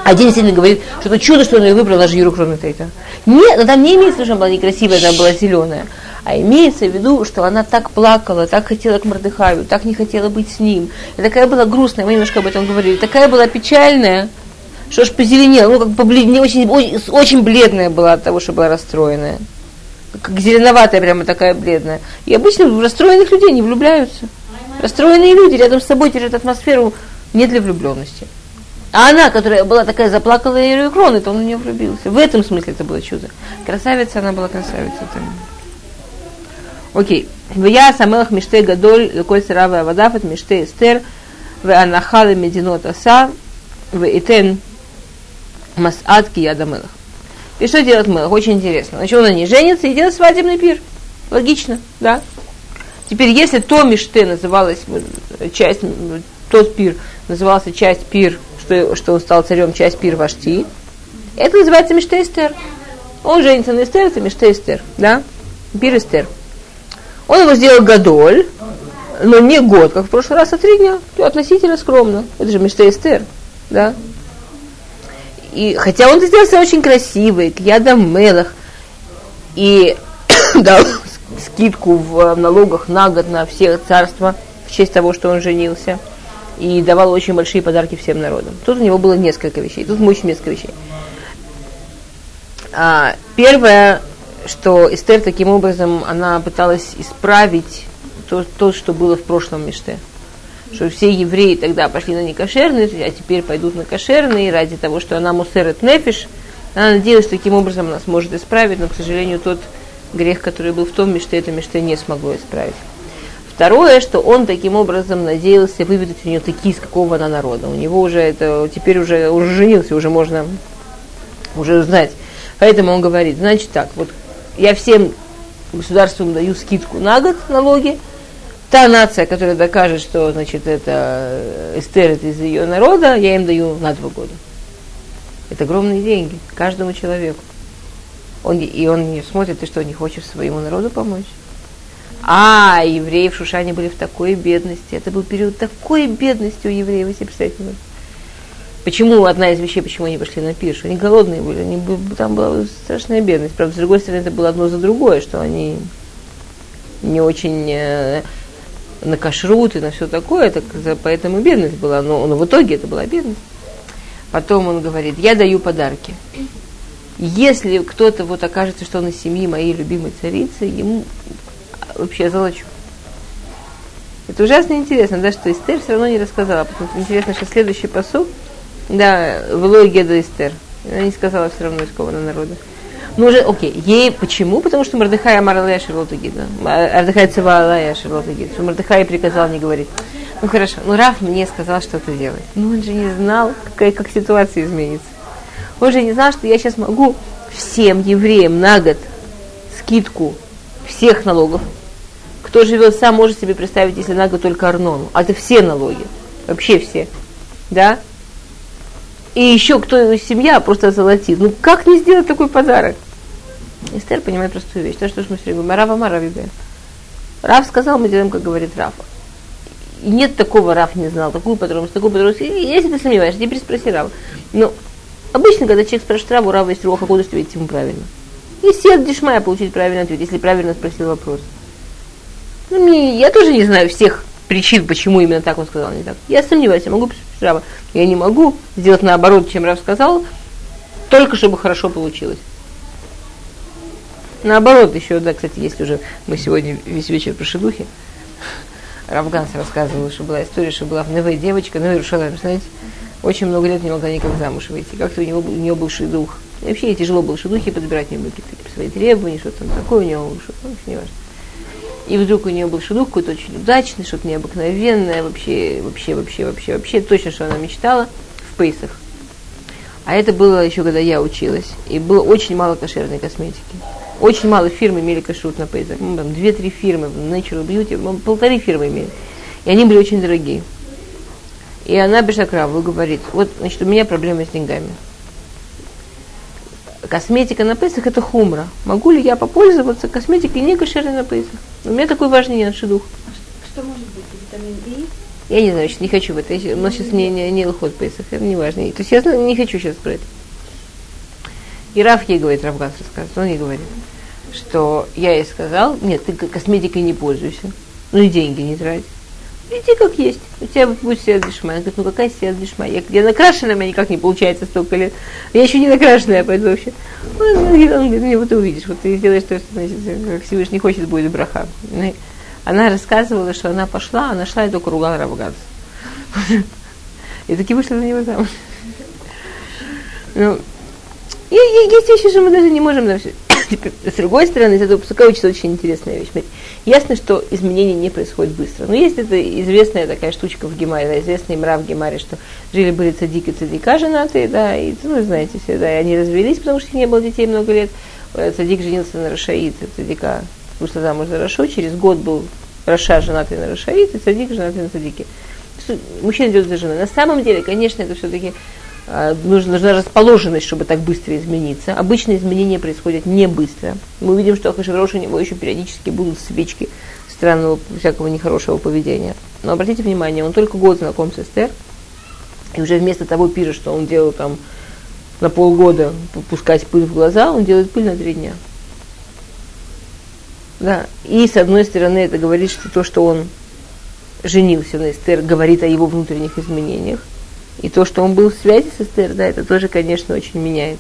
S1: Один действительно говорит, что это чудо, что она ее выбрала, даже Ерукронута это. Нет, но там не имеется что она была некрасивая, она была зеленая. А имеется в виду, что она так плакала, так хотела к Мордыхаю, так не хотела быть с ним. И такая была грустная, мы немножко об этом говорили, такая была печальная, что аж позеленела, ну как побледнее, очень, очень, очень бледная была от того, что была расстроенная как зеленоватая прямо такая бледная. И обычно в расстроенных людей не влюбляются. Расстроенные люди рядом с собой теряют атмосферу не для влюбленности. А она, которая была такая заплаканная и крон, это он в нее влюбился. В этом смысле это было чудо. Красавица, она была красавица. Окей. Вия самелах миште гадоль, леколь сарава авадафет, миште эстер, в анахалы мединот аса, в итен масад ки ядамелах. И что делает Мелах? Очень интересно. Значит, он ней женится и делает свадебный пир. Логично, да? Теперь, если то Миште называлась часть, тот пир назывался часть пир, что, что он стал царем, часть пир Вашти, это называется Миште Эстер. Он женится на Эстер, это Миште Эстер, да? Пир Эстер. Он его сделал Гадоль, но не год, как в прошлый раз, а три дня. Относительно скромно. Это же Миште Эстер, да? И, хотя он сделался очень красивый, к ядам мелах, и дал скидку в налогах на год на все царства в честь того, что он женился, и давал очень большие подарки всем народам. Тут у него было несколько вещей, тут очень несколько вещей. А, первое, что Эстер таким образом, она пыталась исправить то, то что было в прошлом Миште что все евреи тогда пошли на некошерные, а теперь пойдут на кошерные ради того, что она мусерет нефиш. Она надеялась, что таким образом она сможет исправить, но, к сожалению, тот грех, который был в том мечте, это мечте не смогло исправить. Второе, что он таким образом надеялся выведать у нее такие, из какого она народа. У него уже это, теперь уже, уже женился, уже можно уже узнать. Поэтому он говорит, значит так, вот я всем государствам даю скидку на год налоги, та нация, которая докажет, что, значит, это Эстер это из ее народа, я им даю на два года. Это огромные деньги каждому человеку. Он, и он не смотрит, ты что, не хочешь своему народу помочь? А, евреи в Шушане были в такой бедности. Это был период такой бедности у евреев, вы себе можете. Почему одна из вещей, почему они пошли на пир, они голодные были, они, там была страшная бедность. Правда, с другой стороны, это было одно за другое, что они не очень э, на кашрут и на все такое, так, поэтому бедность была, но, но в итоге это была бедность. Потом он говорит, я даю подарки. Если кто-то вот окажется, что он из семьи моей любимой царицы, ему вообще золочу. Это ужасно интересно, да, что Эстер все равно не рассказала. Потому что интересно, что следующий посуд, да, в логе до Эстер. Она не сказала все равно, из какого она народа. Ну уже, окей, ей почему? Потому что Мордыхай Амар Алая Шерлотагида. Мордыхай Цива Алая Шерлотагида. Что Мордыхай приказал не говорить. Ну хорошо, ну Раф мне сказал что-то делать. Ну он же не знал, какая, как ситуация изменится. Он же не знал, что я сейчас могу всем евреям на год скидку всех налогов. Кто живет сам, может себе представить, если на год только Арнону. А это все налоги. Вообще все. Да? И еще кто семья просто золотит. Ну как не сделать такой подарок? Эстер понимает простую вещь. То, что мы все говорим, Рава Мара Рав сказал, мы делаем, как говорит Рафа. И нет такого, Раф не знал, такую подробность, такую подробность. И если ты сомневаешься, теперь спроси Рава. Но обычно, когда человек спрашивает Раву, Рава есть Руха Кодыш, ответить ему правильно. И сед Дишмая получить правильный ответ, если правильно спросил вопрос. Ну, мне, я тоже не знаю всех причин, почему именно так он сказал, не так. Я сомневаюсь, я могу Рава. Я не могу сделать наоборот, чем Рав сказал, только чтобы хорошо получилось. Наоборот, еще, да, кстати, есть уже, мы сегодня весь вечер про шедухи, Равганс рассказывал, что была история, что была в Неве девочка, Неве Рушалайм, знаете, очень много лет не могла никак замуж выйти. Как-то у, него, у нее был шедух. И вообще ей тяжело было шедухи подбирать, у были какие-то свои требования, что-то там такое у нее было, что-то, ну, не важно. И вдруг у нее был шедух какой-то очень удачный, что-то необыкновенное, вообще, вообще, вообще, вообще, вообще, точно, что она мечтала в Пейсах. А это было еще, когда я училась. И было очень мало кошерной косметики. Очень мало фирм имели кашрут на Пейсах. Ну, там две-три фирмы, Natural Beauty, ну, полторы фирмы имели. И они были очень дорогие. И она пришла к Раву и говорит, вот, значит, у меня проблемы с деньгами. Косметика на Пейсах это хумра. Могу ли я попользоваться косметикой не кошерной на Пейсах? У меня такой важный нет шедух.
S2: А что может быть? Витамин И?
S1: Я не знаю, не хочу в это. У нас сейчас не, не, не лохот Пейсах, это не важно. То есть я не хочу сейчас про это. И Раф ей говорит, Рафгас рассказывает, он ей говорит, что я ей сказал, нет, ты косметикой не пользуйся, ну и деньги не трать. Иди как есть. У тебя будет сиат дешма. Она говорит, ну какая сиат дешма? Я, я накрашена, у меня никак не получается столько лет. Я еще не накрашенная, пойду вообще. Он, он говорит, ну вот ты увидишь, вот ты сделаешь то, что значит, как Всевышний хочет, будет браха. Она рассказывала, что она пошла, она шла и только ругала Равгаз. И таки вышла за него замуж. Ну, есть вещи, что мы даже не можем на. С другой стороны, из этого пуска учится очень интересная вещь. Ясно, что изменения не происходят быстро. Но есть эта известная такая штучка в Гемаре, да, известная имра в Гемаре, что жили-были цадик и цадика женатые, да, и, ну, знаете все, да, и они развелись, потому что не было детей много лет. Э, цадик женился на Рашаид, цадика вышла замуж за Рашу, через год был Раша женатый на Рашаид, и цадик женатый на цадике. Мужчина идет за женой. На самом деле, конечно, это все-таки нужна, нужна расположенность, чтобы так быстро измениться. Обычно изменения происходят не быстро. Мы увидим, что Ахашвирош у него еще периодически будут свечки странного, всякого нехорошего поведения. Но обратите внимание, он только год знаком с Эстер, и уже вместо того пира, что он делал там на полгода пускать пыль в глаза, он делает пыль на три дня. Да. И с одной стороны это говорит, что то, что он женился на Эстер, говорит о его внутренних изменениях. И то, что он был в связи с Эстер, да, это тоже, конечно, очень меняет.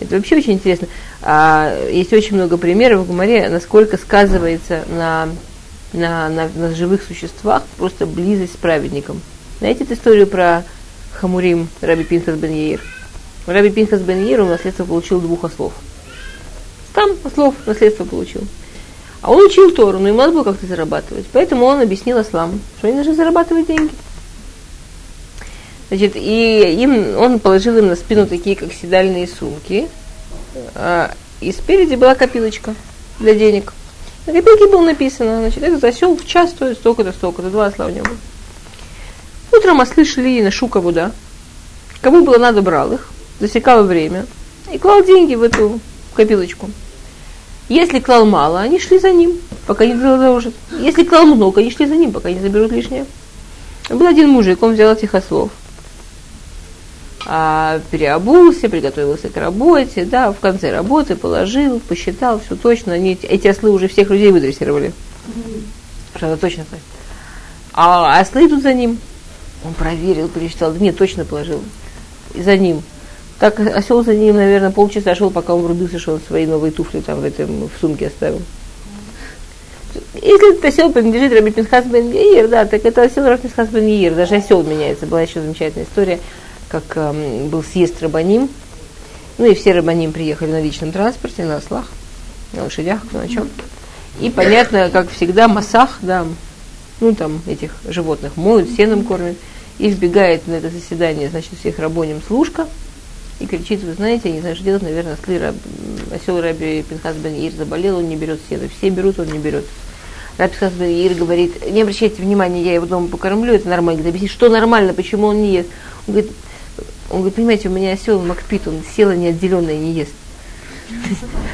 S1: Это вообще очень интересно. А, есть очень много примеров в Гумаре, насколько сказывается на, на, на, на живых существах просто близость с праведником. Знаете эту историю про Хамурим Раби Пинхас бен Яир? Раби Пинхас бен Яир у наследство получил двух ослов. Там ослов наследство получил. А он учил Тору, но ему надо было как-то зарабатывать. Поэтому он объяснил Асламу, что они должны зарабатывать деньги. Значит, и им, он положил им на спину такие, как седальные сумки. А, и спереди была копилочка для денег. На копилке было написано, значит, этот осел в час стоит столько-то, столько-то, два осла у него. Утром ослы шли на Шукову, да. Кому было надо, брал их, засекал время и клал деньги в эту копилочку. Если клал мало, они шли за ним, пока не заложат. Если клал много, они шли за ним, пока не заберут лишнее. Был один мужик, он взял этих ослов, а, переобулся, приготовился к работе, да, в конце работы положил, посчитал, все точно. Они, эти ослы уже всех людей выдрессировали. Это точно так. А ослы идут за ним. Он проверил, пересчитал, нет, точно положил. И за ним. Так осел за ним, наверное, полчаса шел, пока он врубился, что он свои новые туфли там в, этом, в сумке оставил. Если этот осел принадлежит Раби Пинхас бен Яир, да, так это осел Раби Пинхас бен Яир, даже осел меняется. Была еще замечательная история как э, был съезд Рабаним. Ну и все Рабаним приехали на личном транспорте, на ослах, на лошадях, кто на чем. И понятно, как всегда, массах, да, ну там этих животных моют, сеном кормят. И вбегает на это заседание, значит, всех рабоним служка и кричит, вы знаете, я не знаю, что делать, наверное, ослы, раб, осел Раби Пинхас бен Ир заболел, он не берет сено. Все берут, он не берет. Раби Пинхас бен Ир говорит, не обращайте внимания, я его дома покормлю, это нормально. Говорит, объясни, что нормально, почему он не ест. Он говорит, он говорит, понимаете, у меня осел Макпит, он села неотделенное не ест.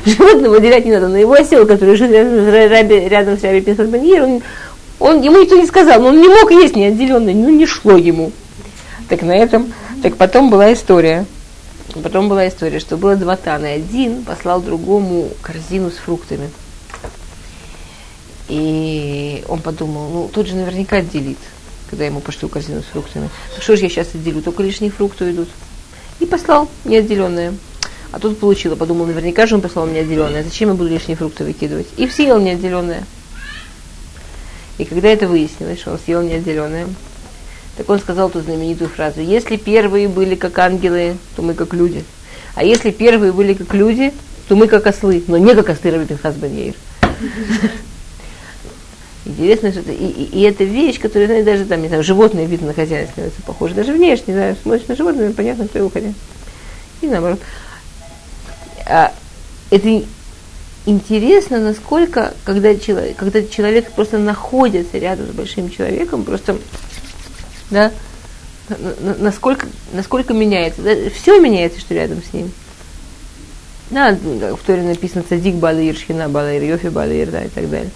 S1: Животного выделять не надо, но его осел, который жил рядом, с Раби Пинхас он, он, ему никто не сказал, но он не мог есть неотделенное, ну не шло ему. Так на этом, так потом была история. Потом была история, что было два тана. Один послал другому корзину с фруктами. И он подумал, ну тот же наверняка отделит когда ему пошлю корзину с фруктами. Так что же я сейчас отделю? Только лишние фрукты идут. И послал неотделенные. А тут получила, подумал, наверняка же он послал мне отделенное. Зачем я буду лишние фрукты выкидывать? И съел неотделенное. И когда это выяснилось, что он съел неотделенное, так он сказал ту знаменитую фразу, если первые были как ангелы, то мы как люди. А если первые были как люди, то мы как ослы, но не как ослы Раби Пинхас Бен Интересно, что это, и, и, и это вещь, которая, знаете, даже там, не знаю, животное видно на хозяина становится похоже. Даже внешне, да, смотришь на животное, понятно, кто его хозяин. И наоборот. А, это интересно, насколько, когда человек, когда человек просто находится рядом с большим человеком, просто, да, насколько, насколько меняется. Да, все меняется, что рядом с ним. Да, в Торе написано Цадик Балаир, Шхина Балаир, Йофи Балаир, да, и так далее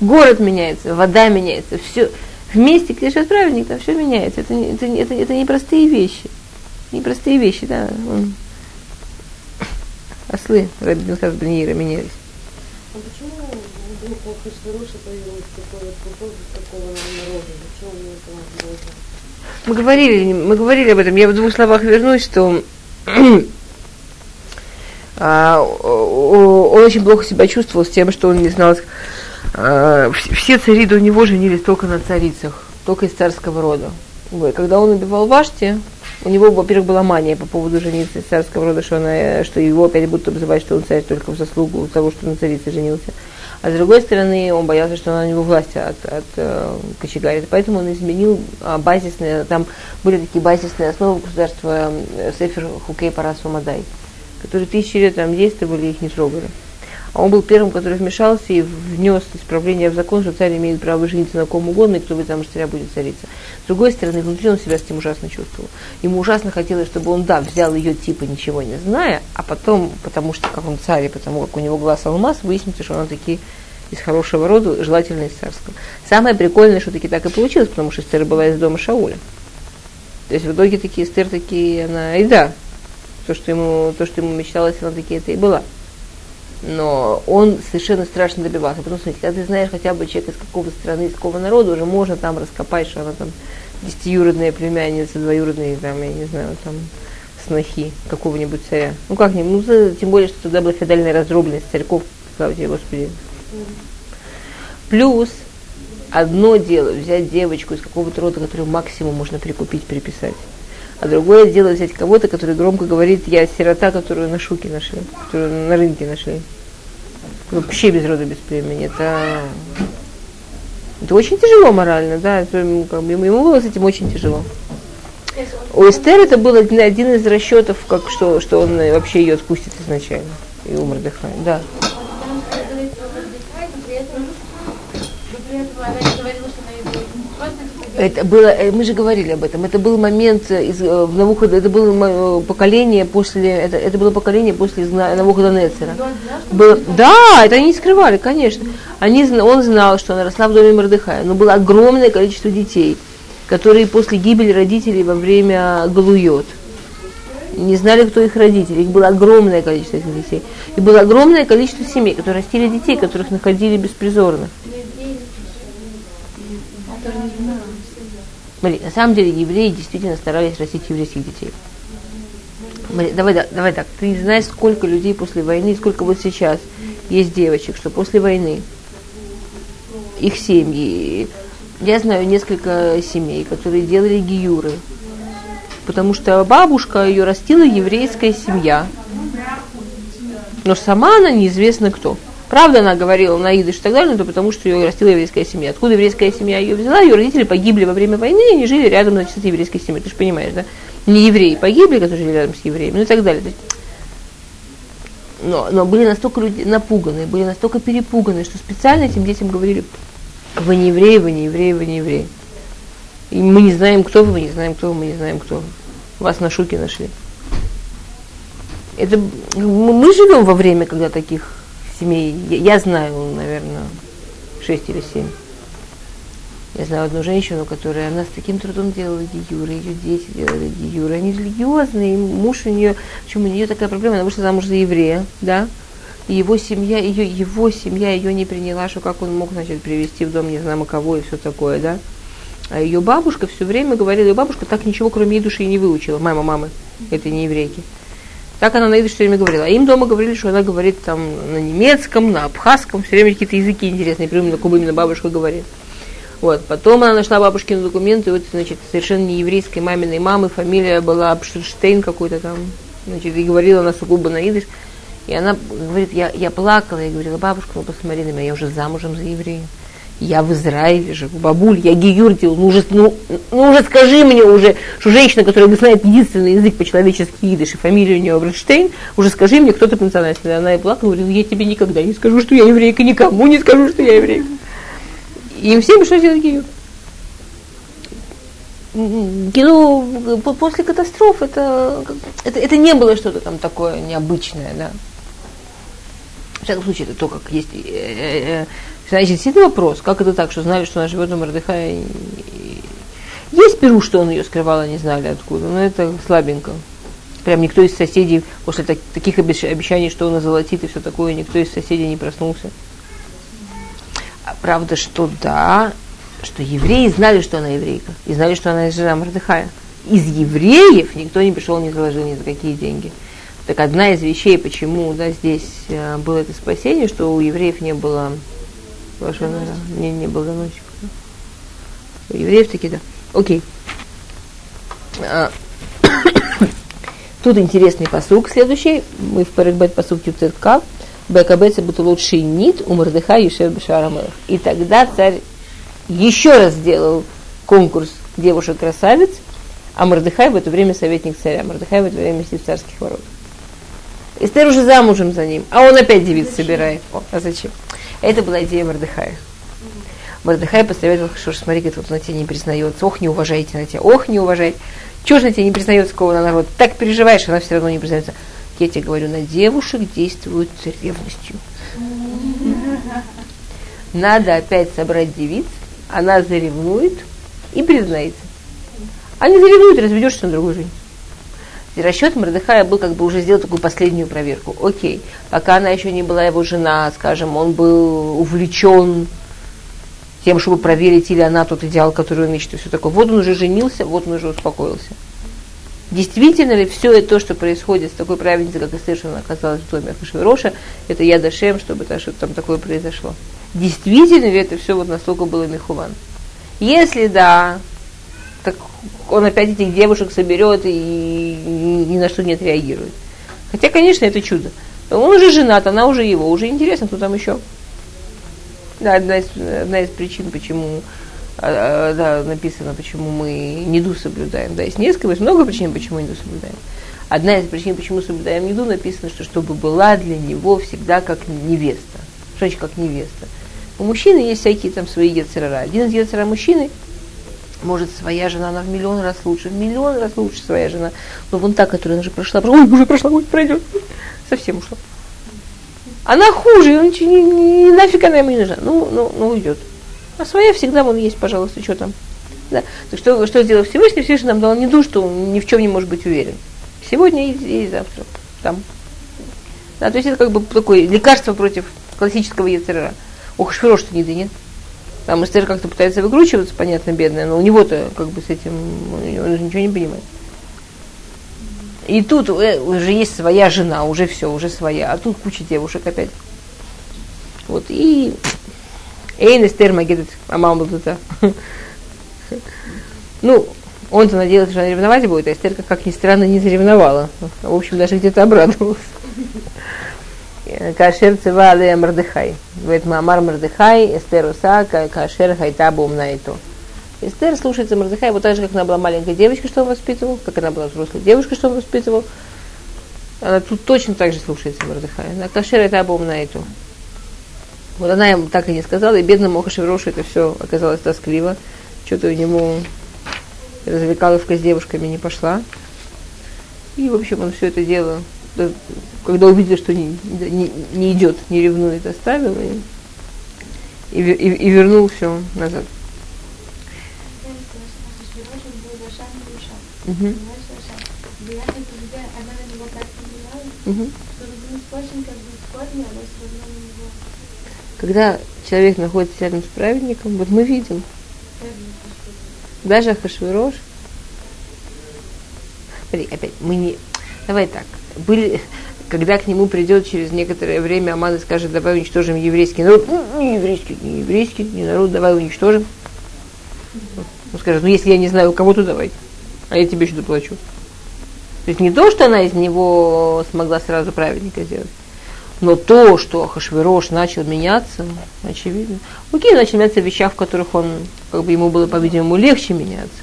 S1: город меняется, вода меняется, все вместе, где сейчас праведник, там все меняется. Это, это, это, это непростые вещи. Непростые вещи, да. Он... Ослы Раби Бенхас Беньера менялись. А почему вдруг Хашвируша появилась такой вот приход такого народа? Зачем он это нужно? Мы говорили, мы говорили об этом. Я в двух словах вернусь, что а, он очень плохо себя чувствовал с тем, что он не знал, все цари до него женились только на царицах, только из царского рода. Когда он убивал Вашти, у него, во-первых, была мания по поводу жениться из царского рода, что, она, что его опять будут обзывать, что он царь только в заслугу того, что на царице женился. А с другой стороны, он боялся, что она на него власть от, от э, кочегарит. Поэтому он изменил э, базисные, там были такие базисные основы государства э, Сефер Хукей Парасу которые тысячи лет там действовали, их не трогали. Он был первым, который вмешался и внес исправление в закон, что царь имеет право жениться на ком угодно, и кто бы замуж царя будет царица. С другой стороны, внутри он себя с этим ужасно чувствовал. Ему ужасно хотелось, чтобы он, да, взял ее типа ничего не зная, а потом, потому что как он царь, и потому как у него глаз алмаз, выяснится, что она таки из хорошего рода, желательно из царского. Самое прикольное, что таки так и получилось, потому что Эстер была из дома Шауля. То есть в итоге такие Эстер такие, она, и да, то, что ему, то, что ему мечталось, она такие это и была но он совершенно страшно добивался. Потому что когда ты знаешь хотя бы человек из какого страны, из какого народа, уже можно там раскопать, что она там десятиюродная племянница, двоюродные, там, я не знаю, там, снохи какого-нибудь царя. Ну как-нибудь, ну, тем более, что тогда была феодальная раздробленность царьков, слава тебе, Господи. Плюс одно дело взять девочку из какого-то рода, которую максимум можно прикупить, переписать. А другое дело взять кого-то, который громко говорит, я сирота, которую на шуке нашли, которую на рынке нашли. Вообще без рода, без племени. Это, это очень тяжело морально, да. Это, как бы, ему было с этим очень тяжело. У Эстер это был один, один из расчетов, как что, что он вообще ее отпустит изначально. И умер Мордыхая, да. Это было, э, мы же говорили об этом. Это был момент из э, Навухода, это было поколение после, это, это было поколение после Навуходонецера. Было, да, это они не скрывали, конечно. Они, он знал, что она росла в доме Мордыхая, но было огромное количество детей, которые после гибели родителей во время Галуйот не знали, кто их родители. Их было огромное количество этих детей. И было огромное количество семей, которые растили детей, которых находили беспризорных. Смотри, на самом деле евреи действительно старались растить еврейских детей. Смотри, давай, давай так, ты не знаешь, сколько людей после войны, сколько вот сейчас есть девочек, что после войны их семьи, я знаю несколько семей, которые делали гиюры, потому что бабушка ее растила еврейская семья, но сама она неизвестно кто. Правда, она говорила на идыш и так далее, но это потому, что ее растила еврейская семья. Откуда еврейская семья ее взяла? Ее родители погибли во время войны, и жили рядом, значит, с еврейской семьей. Ты же понимаешь, да? Не евреи погибли, которые жили рядом с евреями, ну и так далее. Но, но были настолько люди напуганы, были настолько перепуганы, что специально этим детям говорили, вы не евреи, вы не евреи, вы не евреи. И мы не знаем, кто вы, мы не знаем, кто вы, мы не знаем, кто вы. Вас на шуке нашли. Это, мы живем во время, когда таких семей, я, я знаю, наверное, шесть или семь. Я знаю одну женщину, которая, она с таким трудом делала гиюры, ее дети делали гиюры, они религиозные, муж у нее, почему у нее такая проблема, она вышла замуж за еврея, да, и его семья, ее, его семья ее не приняла, что как он мог, значит, привести в дом не знаю кого и все такое, да. А ее бабушка все время говорила, ее бабушка так ничего, кроме души и не выучила, мама мамы этой не еврейки. Так она на идыше все время говорила. А им дома говорили, что она говорит там на немецком, на абхазском, все время какие-то языки интересные, прямо на кубы именно бабушка говорит. Вот. Потом она нашла бабушкины документы, вот, значит, совершенно не еврейской маминой мамы, фамилия была Абштейн какой-то там, значит, и говорила на сугубо на идыш. И она говорит, я, я плакала, я говорила, бабушка, ну посмотри на меня, я уже замужем за евреем я в Израиле живу, бабуль, я гиюр делал, ну уже, ну, ну уже скажи мне уже, что женщина, которая знает единственный язык по-человечески идыш, и фамилия у нее Брэдштейн, уже скажи мне, кто ты по национальности. Она и плакала, говорила, я тебе никогда не скажу, что я еврейка, никому не скажу, что я еврейка. И всем пришлось делать гиюр. Ну, после катастроф это, это, это не было что-то там такое необычное, да. В всяком случае, это то, как есть э, э, э, Значит, действительно вопрос, как это так, что знали, что она живет у Мордыхая. Есть Перу, что он ее скрывал, а не знали откуда, но это слабенько. Прям никто из соседей, после так, таких обещаний, что он озолотит и все такое, никто из соседей не проснулся. А правда, что да, что евреи знали, что она еврейка, и знали, что она жена Мордыхая. Из евреев никто не пришел, не заложил ни за какие деньги. Так одна из вещей, почему да, здесь э, было это спасение, что у евреев не было Лошона, не, не был доносчик. У евреев таки да. Окей. А, тут интересный посук следующий. Мы в Парагбет посук Тюцетка. Бекабеца бутулот шинит у Мордыха Юшев Бешарамелах. И тогда царь еще раз сделал конкурс девушек-красавиц, а Мордыхай в это время советник царя. Мордыхай в это время сидит в царских ворот. Эстер уже замужем за ним, а он опять девиц собирает. О, а зачем? Это была идея Мордыхая. Мордыхай посоветовал, что смотри, говорит, вот на тебя не признается, ох, не уважаете на тебя, ох, не уважаете. Чего же на тебя не признается кого на народ? Так переживаешь, она все равно не признается. Я тебе говорю, на девушек действуют ревностью. Надо опять собрать девиц, она заревнует и признается. А не заревнует, разведешься на другую жизнь. И расчет Мордыхая был как бы уже сделать такую последнюю проверку. Окей, пока она еще не была его жена, скажем, он был увлечен тем, чтобы проверить, или она тот идеал, который он и все такое. Вот он уже женился, вот он уже успокоился. Действительно ли все то, что происходит с такой праведницей, как Эстер, что она оказалась в доме Ахашвироша, это я дошем, чтобы -то, что-то там такое произошло? Действительно ли это все вот настолько было Михуван? Если да, он опять этих девушек соберет и ни на что не отреагирует. Хотя, конечно, это чудо. Он уже женат, она уже его, уже интересно, кто там еще. Да, одна из, одна из причин, почему а, а, да, написано, почему мы неду соблюдаем. Да, есть несколько, есть много причин, почему неду соблюдаем. Одна из причин, почему соблюдаем неду, написано, что чтобы была для него всегда как невеста. Что значит как невеста? У мужчины есть всякие там свои яцерара. Один из яцера мужчины может своя жена, она в миллион раз лучше, в миллион раз лучше своя жена. Но вон та, которая уже прошла, ой, уже прошла, ой, пройдет, совсем ушла. Она хуже, он, не, не, нафиг она ему не нужна. Ну, ну, ну уйдет. А своя всегда вон есть, пожалуйста, что там. Да. Так что, что сделал Всевышний? Всевышний нам дал не душ, что он ни в чем не может быть уверен. Сегодня и, и завтра. Там. Да, то есть это как бы такое лекарство против классического яцерара. Ох, Швирош-то не дынет. Там Эстер как-то пытается выкручиваться, понятно, бедная, но у него-то как бы с этим, он ничего не понимает. И тут э, уже есть своя жена, уже все, уже своя, а тут куча девушек опять. Вот, и Эйн Эстер Магедет Амам Ну, он-то надеялся, что она ревновать будет, а Эстер, как ни странно, не заревновала. В общем, даже где-то обрадовался. Кашер цива алея Мардыхай. Говорит, Маамар Мардыхай, Эстер Уса, Кашер Хайта Бумнайту. Эстер слушается Мардыхай вот так же, как она была маленькой девочкой, что он воспитывал, как она была взрослой девушкой, что он воспитывал. Она тут точно так же слушается Мардыхай. На Кашер Хайта Бумнайту. Вот она ему так и не сказала, и бедному Хашеврошу это все оказалось тоскливо. Что-то у него развлекаловка с девушками не пошла. И, в общем, он все это дело когда увидел, что не, не, не идет, не ревнует, оставил и, и, и, и вернул все назад. Когда человек находится рядом с праведником, вот мы видим, даже Ахашвирош, смотри, опять, мы не, давай так, были, когда к нему придет через некоторое время Аман и скажет, давай уничтожим еврейский народ, ну, не еврейский, не еврейский, не народ, давай уничтожим. Он скажет, ну если я не знаю, у кого, то давай, а я тебе еще доплачу. То есть не то, что она из него смогла сразу праведника сделать, но то, что Хашвирош начал меняться, очевидно. Окей, начал меняться в вещах, в которых он, как бы ему было, по-видимому, легче меняться,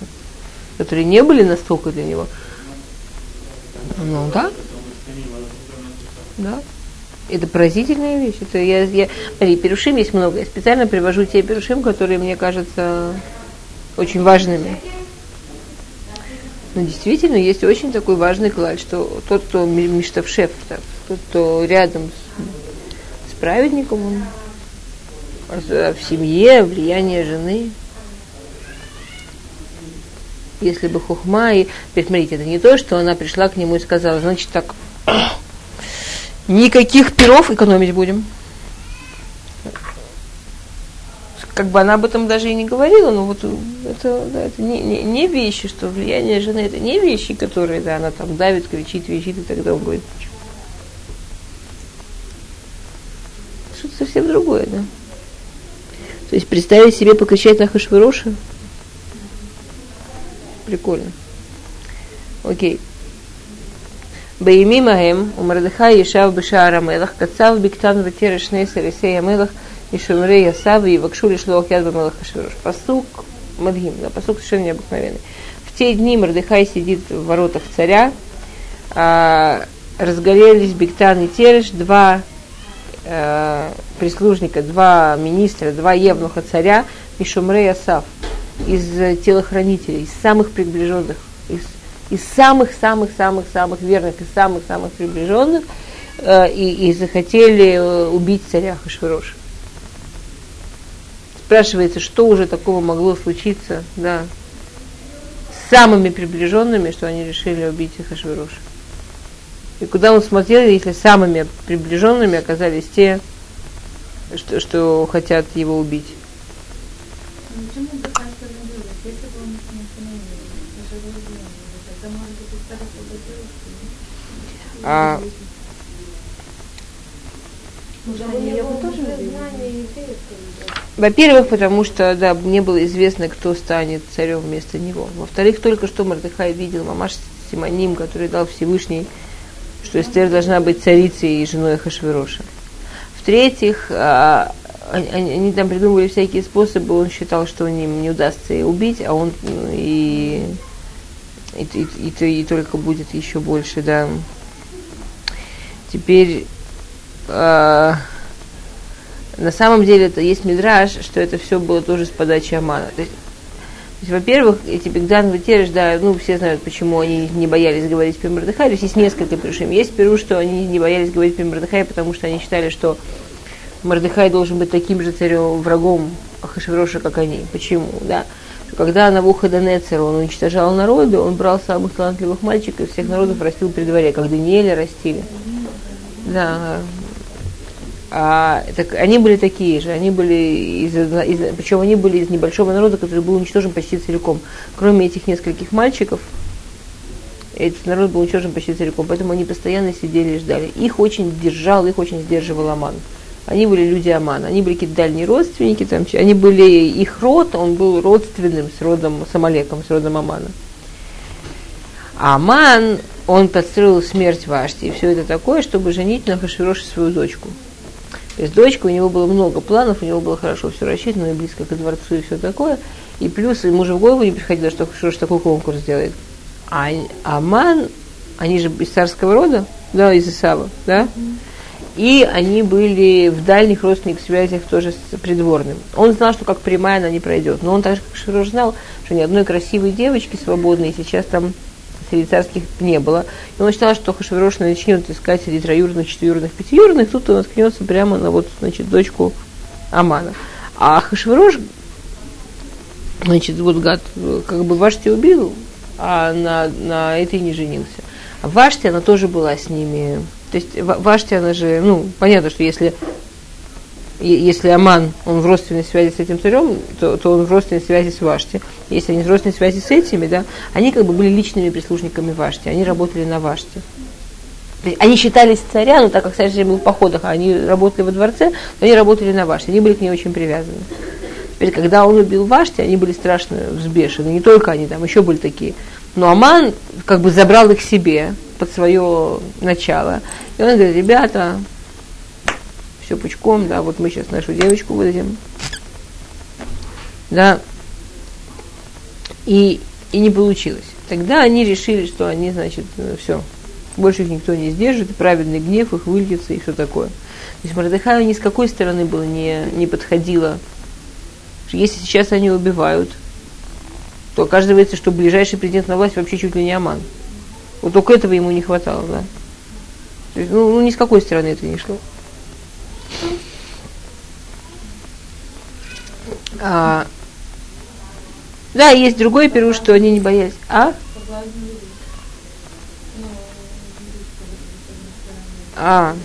S1: которые не были настолько для него. Ну да, да. Это поразительная вещь. Это я, я, смотри, перушим есть много. Я специально привожу те перушим, которые мне кажутся очень важными. Но действительно есть очень такой важный клад, что тот, кто миштавшеф, тот, кто рядом с, с праведником, он в семье, влияние жены. Если бы хухма и... Смотрите, это не то, что она пришла к нему и сказала, значит так, Никаких перов экономить будем. Как бы она об этом даже и не говорила, но вот это, да, это не, не, не вещи, что влияние жены, это не вещи, которые, да, она там давит, кричит, вещит, и он говорит, что-то совсем другое, да. То есть представить себе покричать на Хашвироша, прикольно. Окей. בימים ההם, ומרדכי ישב בשער המלך, קצב בקטן ותרא שני סריסי המלך ושומרי יסע ויבקשו לשלוח יד במלך אשוורוש. Посук Мадхим, да, посук совершенно необыкновенный. В те дни Мордыхай сидит в воротах царя, а, разгорелись Бектан и Тереш, два а, прислужника, два министра, два евнуха царя и Шумрей Асав из телохранителей, из самых приближенных, из из самых-самых-самых-самых верных, из самых-самых приближенных, э, и, и захотели э, убить царя Хашвироша. Спрашивается, что уже такого могло случиться, да, с самыми приближенными, что они решили убить Хашвироша. И куда он смотрел, если самыми приближенными оказались те, что, что хотят его убить? А, во-первых, потому что, да, не было известно, кто станет царем вместо него. Во-вторых, только что Мордыхай видел мамаш Симоним, который дал Всевышний что Эстер должна быть царицей и женой Хашвироша. В-третьих, а, они, они там придумывали всякие способы, он считал, что им не удастся ее убить, а он ну, и, и, и, и, и только будет еще больше, да. Теперь э, на самом деле это есть мидраж, что это все было тоже с подачи Амана. То есть, есть во-первых, эти Бигдан Ватереш, да, ну, все знают, почему они не боялись говорить при Мордыхае. Есть есть несколько перушим. Есть перу, что они не боялись говорить при Мордыхае, потому что они считали, что Мордыхай должен быть таким же царем, врагом Ахашвироша, как они. Почему? Да? Когда Навуходонецер, он уничтожал народы, он брал самых талантливых мальчиков, всех народов растил при дворе, как Даниэля растили. Да. А, так, они были такие же, они были из, из, причем они были из небольшого народа, который был уничтожен почти целиком. Кроме этих нескольких мальчиков, этот народ был уничтожен почти целиком, поэтому они постоянно сидели и ждали. Их очень держал, их очень сдерживал Аман. Они были люди Амана, они были какие-то дальние родственники, там, они были, их род, он был родственным с родом Самалеком, с родом Амана. Аман, он подстроил смерть Вашти и все это такое, чтобы женить на Хашвироше свою дочку. То есть дочка, у него было много планов, у него было хорошо все рассчитано, и близко к дворцу и все такое. И плюс ему же в голову не приходило, что Хашвирош такой конкурс сделает. А Аман, они же из царского рода, да, из Исава, да? И они были в дальних родственных связях тоже с придворным. Он знал, что как прямая она не пройдет, но он также, как Широш знал, что ни одной красивой девочки свободной сейчас там среди царских не было. И он считал, что Хашвирош начнет искать среди троюродных, четверных, пятиюродных, тут он наткнется прямо на вот, значит, дочку Амана. А Хашвирош, значит, вот гад, как бы Вашти убил, а на, на этой не женился. А Вашти, она тоже была с ними то есть Вашти, она же, ну, понятно, что если, если Аман, он в родственной связи с этим царем, то, то он в родственной связи с Вашти. Если они в родственной связи с этими, да, они как бы были личными прислужниками Вашти, они работали на Вашти. Они считались царя, но так как царь был в походах, а они работали во дворце, то они работали на Вашти, они были к ней очень привязаны. Теперь, когда он убил Вашти, они были страшно взбешены. Не только они, там еще были такие. Но Аман как бы забрал их себе, под свое начало. И он говорит, ребята, все пучком, да, вот мы сейчас нашу девочку выдадим. Да. И, и не получилось. Тогда они решили, что они, значит, ну, все, больше их никто не сдержит, праведный гнев их выльется, и все такое. То есть Мордыхаю ни с какой стороны было не, не подходило. Если сейчас они убивают, то оказывается, что ближайший президент на власть вообще чуть ли не Аман. Вот только этого ему не хватало, да. То есть, ну, ну, ни с какой стороны это не шло. А, да, есть другой перу, что они не боялись. А? А.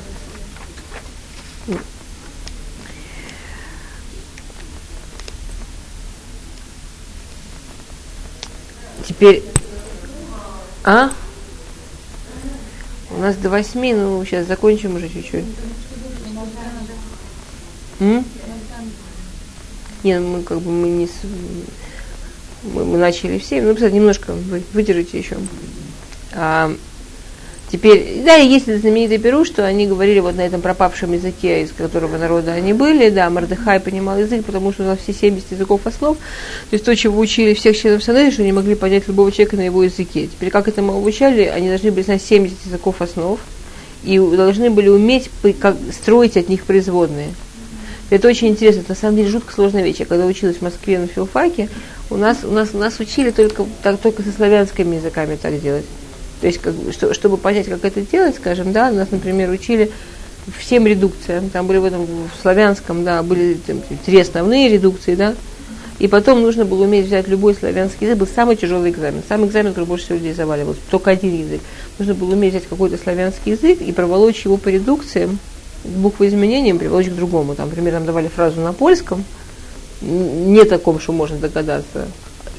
S1: Теперь, а? У нас до восьми, ну сейчас закончим уже чуть-чуть. М? Нет, мы как бы мы не мы, мы начали все, ну, кстати, немножко вы, выдержите еще. А, Теперь, да, есть знаменитый Перу, что они говорили вот на этом пропавшем языке, из которого народа они были, да, Мардыхай понимал язык, потому что у нас все 70 языков основ, то есть то, чего учили всех членов Санеда, что они могли понять любого человека на его языке. Теперь, как это мы обучали, они должны были знать 70 языков основ, и должны были уметь строить от них производные. Это очень интересно, это на самом деле жутко сложная вещь. Я когда училась в Москве на филфаке, у нас, у нас, у нас учили только, так, только со славянскими языками так делать. То есть, как, что, чтобы понять, как это делать, скажем, да, нас, например, учили всем редукциям. Там были в этом в славянском, да, были там, три основные редукции, да. И потом нужно было уметь взять любой славянский язык. Был самый тяжелый экзамен. Самый экзамен, который больше всего людей заваливался. Только один язык. Нужно было уметь взять какой-то славянский язык и проволочь его по редукциям, буквоизменениям, приволочь к другому. Там, например, нам давали фразу на польском, не таком, что можно догадаться.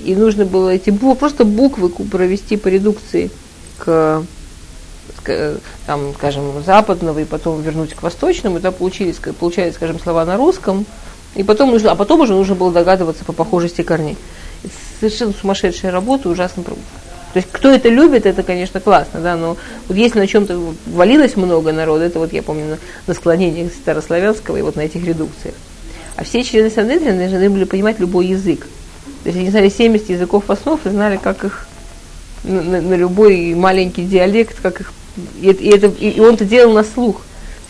S1: И нужно было эти буквы, просто буквы провести по редукции – к, к там, скажем, западного и потом вернуть к восточному, тогда получились, получались, скажем, слова на русском, и потом нужно, а потом уже нужно было догадываться по похожести корней. Это совершенно сумасшедшая работа, ужасно. То есть, кто это любит, это, конечно, классно, да, но вот если на чем-то валилось много народа, это вот я помню на, на склонениях Старославянского и вот на этих редукциях. А все члены Санедрина должны были понимать любой язык. То есть они знали 70 языков основ и знали, как их на, на, любой маленький диалект, как их и, это, и он это делал на слух.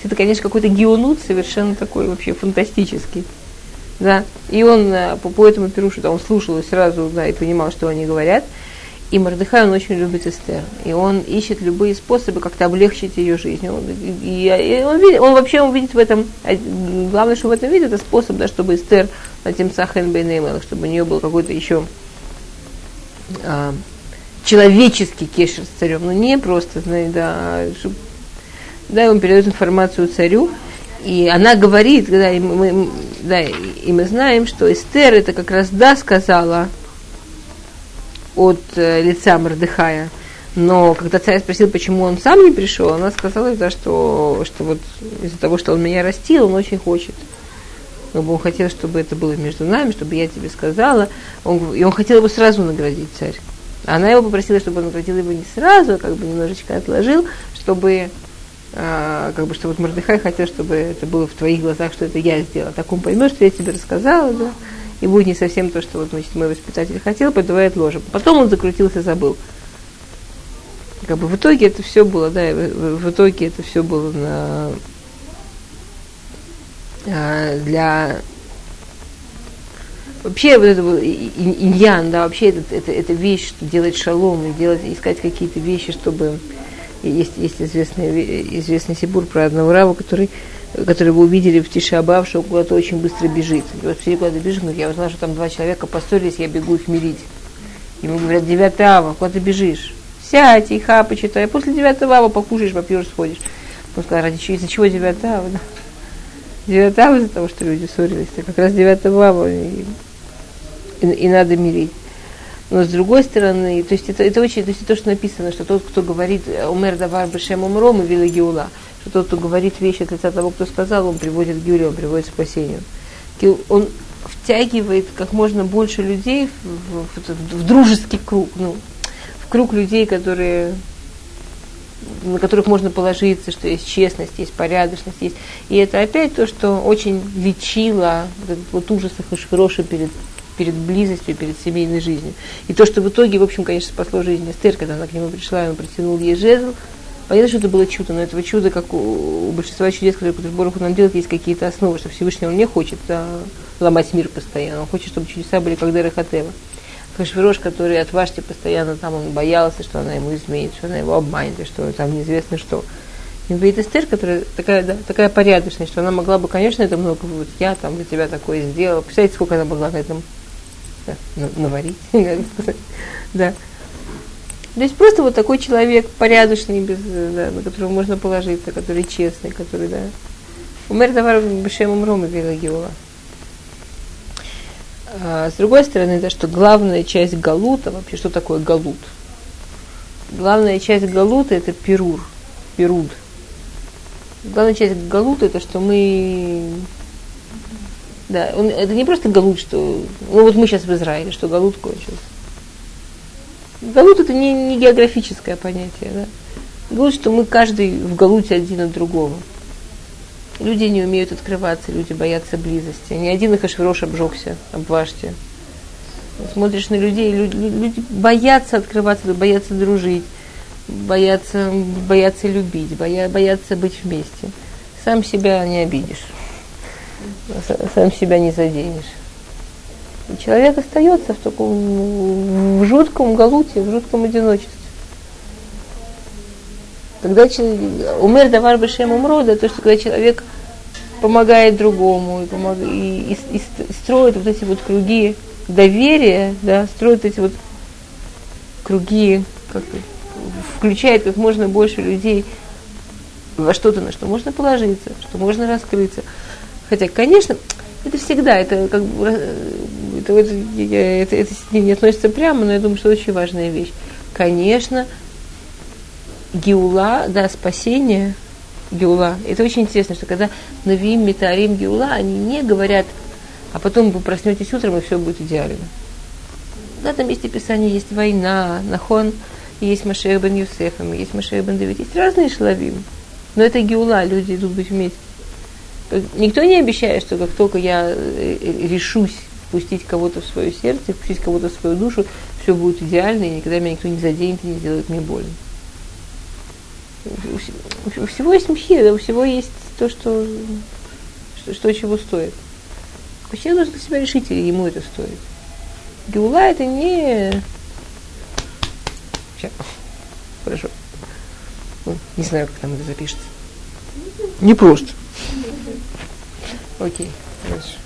S1: Это, конечно, какой-то геонут совершенно такой вообще фантастический. Да. И он э, по, по этому пирушу, да, он слушал и сразу да, и понимал, что они говорят. И Мордыхай, он очень любит Эстер. И он ищет любые способы как-то облегчить ее жизнь. Он, и, и он, видит, он вообще он видит в этом, главное, что в этом видит, это способ, да, чтобы Эстер на тем Сахен чтобы у нее был какой-то еще а, человеческий кешер с царем. Ну, не просто, знаете, да, чтобы, да, он передает информацию царю, и она говорит, да, и мы, да, и мы знаем, что Эстер это как раз да сказала, от э, лица Мордыхая. Но когда царь спросил, почему он сам не пришел, она сказала, да, что, что вот из-за того, что он меня растил, он очень хочет. Но он хотел, чтобы это было между нами, чтобы я тебе сказала. Он, и он хотел его сразу наградить, царь. Она его попросила, чтобы он наградил его не сразу, а как бы немножечко отложил, чтобы а, как бы, что вот Мордыхай хотел, чтобы это было в твоих глазах, что это я сделала. Так он поймет, что я тебе рассказала, да и будет не совсем то, что вот, значит, мой воспитатель хотел, подавает ложем. Потом он закрутился, забыл. Как бы в итоге это все было, да, в, в итоге это все было на, а, для вообще вот это иньян, да, вообще это, это, это вещь, что делать шалом и делать, искать какие-то вещи, чтобы есть, есть известный, известный сибур про одного рава, который который вы увидели в Тишабав, что куда-то очень быстро бежит. И вот все куда-то бежит, говорит, я узнала, что там два человека поссорились, я бегу их мирить. Ему говорят, девятого ава, куда ты бежишь? Сядь, и ха, почитай. А после девятого ава покушаешь, попьешь, сходишь. Он сказал, ради чего, из-за чего девятого ава? Да? Девятого ава из-за того, что люди ссорились. А как раз девятого ава и, и, и надо мирить. Но с другой стороны, то есть это, это очень, то есть то, что написано, что тот, кто говорит умер давар бешем умром и вилла геула, что тот, кто говорит вещи от лица того, кто сказал, он приводит к геуле, он приводит к спасению. Он втягивает как можно больше людей в, в, в, в дружеский круг, ну, в круг людей, которые на которых можно положиться, что есть честность, есть порядочность, есть. И это опять то, что очень лечило вот этот вот ужас Ахашвироша перед перед близостью, перед семейной жизнью. И то, что в итоге, в общем, конечно, спасло жизнь Эстер, когда она к нему пришла, и он протянул ей жезл, Понятно, что это было чудо, но этого чуда, как у, у большинства чудес, которые Кудышбороху нам делает, есть какие-то основы, что Всевышний он не хочет а, ломать мир постоянно, он хочет, чтобы чудеса были как Дера Хатева. Хашвирош, который от Вашти постоянно там, он боялся, что она ему изменит, что она его обманет, и что там неизвестно что. И говорит Эстер, которая такая, да, такая порядочная, что она могла бы, конечно, это много, вот я там для тебя такое сделала. Представляете, сколько она могла на этом да, наварить, да. То есть просто вот такой человек порядочный, без, да, на которого можно положиться, который честный, который, да. Умер давар бешем умром и вела а, С другой стороны, да, что главная часть галута, вообще, что такое галут? Главная часть галута это перур, перуд. Главная часть галута это что мы да, он, это не просто галут, что... Ну вот мы сейчас в Израиле, что галут кончился. Галут это не, не географическое понятие, да. Галут, что мы каждый в галуте один от другого. Люди не умеют открываться, люди боятся близости. Ни один их Ашвирош обжегся об ваште. Смотришь на людей, люди, люди боятся открываться, боятся дружить, боятся, боятся любить, боя, боятся быть вместе. Сам себя не обидишь сам себя не заденешь. И человек остается в таком в жутком галуте, в жутком одиночестве. Когда умер давар бешем умрода, то, что когда человек помогает другому и, помог, и, и, и строит вот эти вот круги доверия, да, строит эти вот круги, как, включает как можно больше людей во что-то, на что можно положиться, что можно раскрыться. Хотя, конечно, это всегда, это как бы, это, это, это, это не относится прямо, но я думаю, что это очень важная вещь. Конечно, Геула, да, спасение, Геула, это очень интересно, что когда Навиим, Метарим, Геула, они не говорят, а потом вы проснетесь утром, и все будет идеально. В этом месте Писания есть война, нахон, есть Машех бен Юсеф, есть Машех бен Давид. Есть разные шлавим. Но это геула, люди идут быть вместе. Никто не обещает, что как только я э, решусь впустить кого-то в свое сердце, впустить кого-то в свою душу, все будет идеально, и никогда меня никто не заденет и не сделает мне больно. У всего есть мхир, у всего есть то, что, что, что чего стоит. Человек должен для себя решить, или ему это стоит. Геула это не... Сейчас. Хорошо. Не знаю, как там это запишется. Не просто. Окей, хорошо.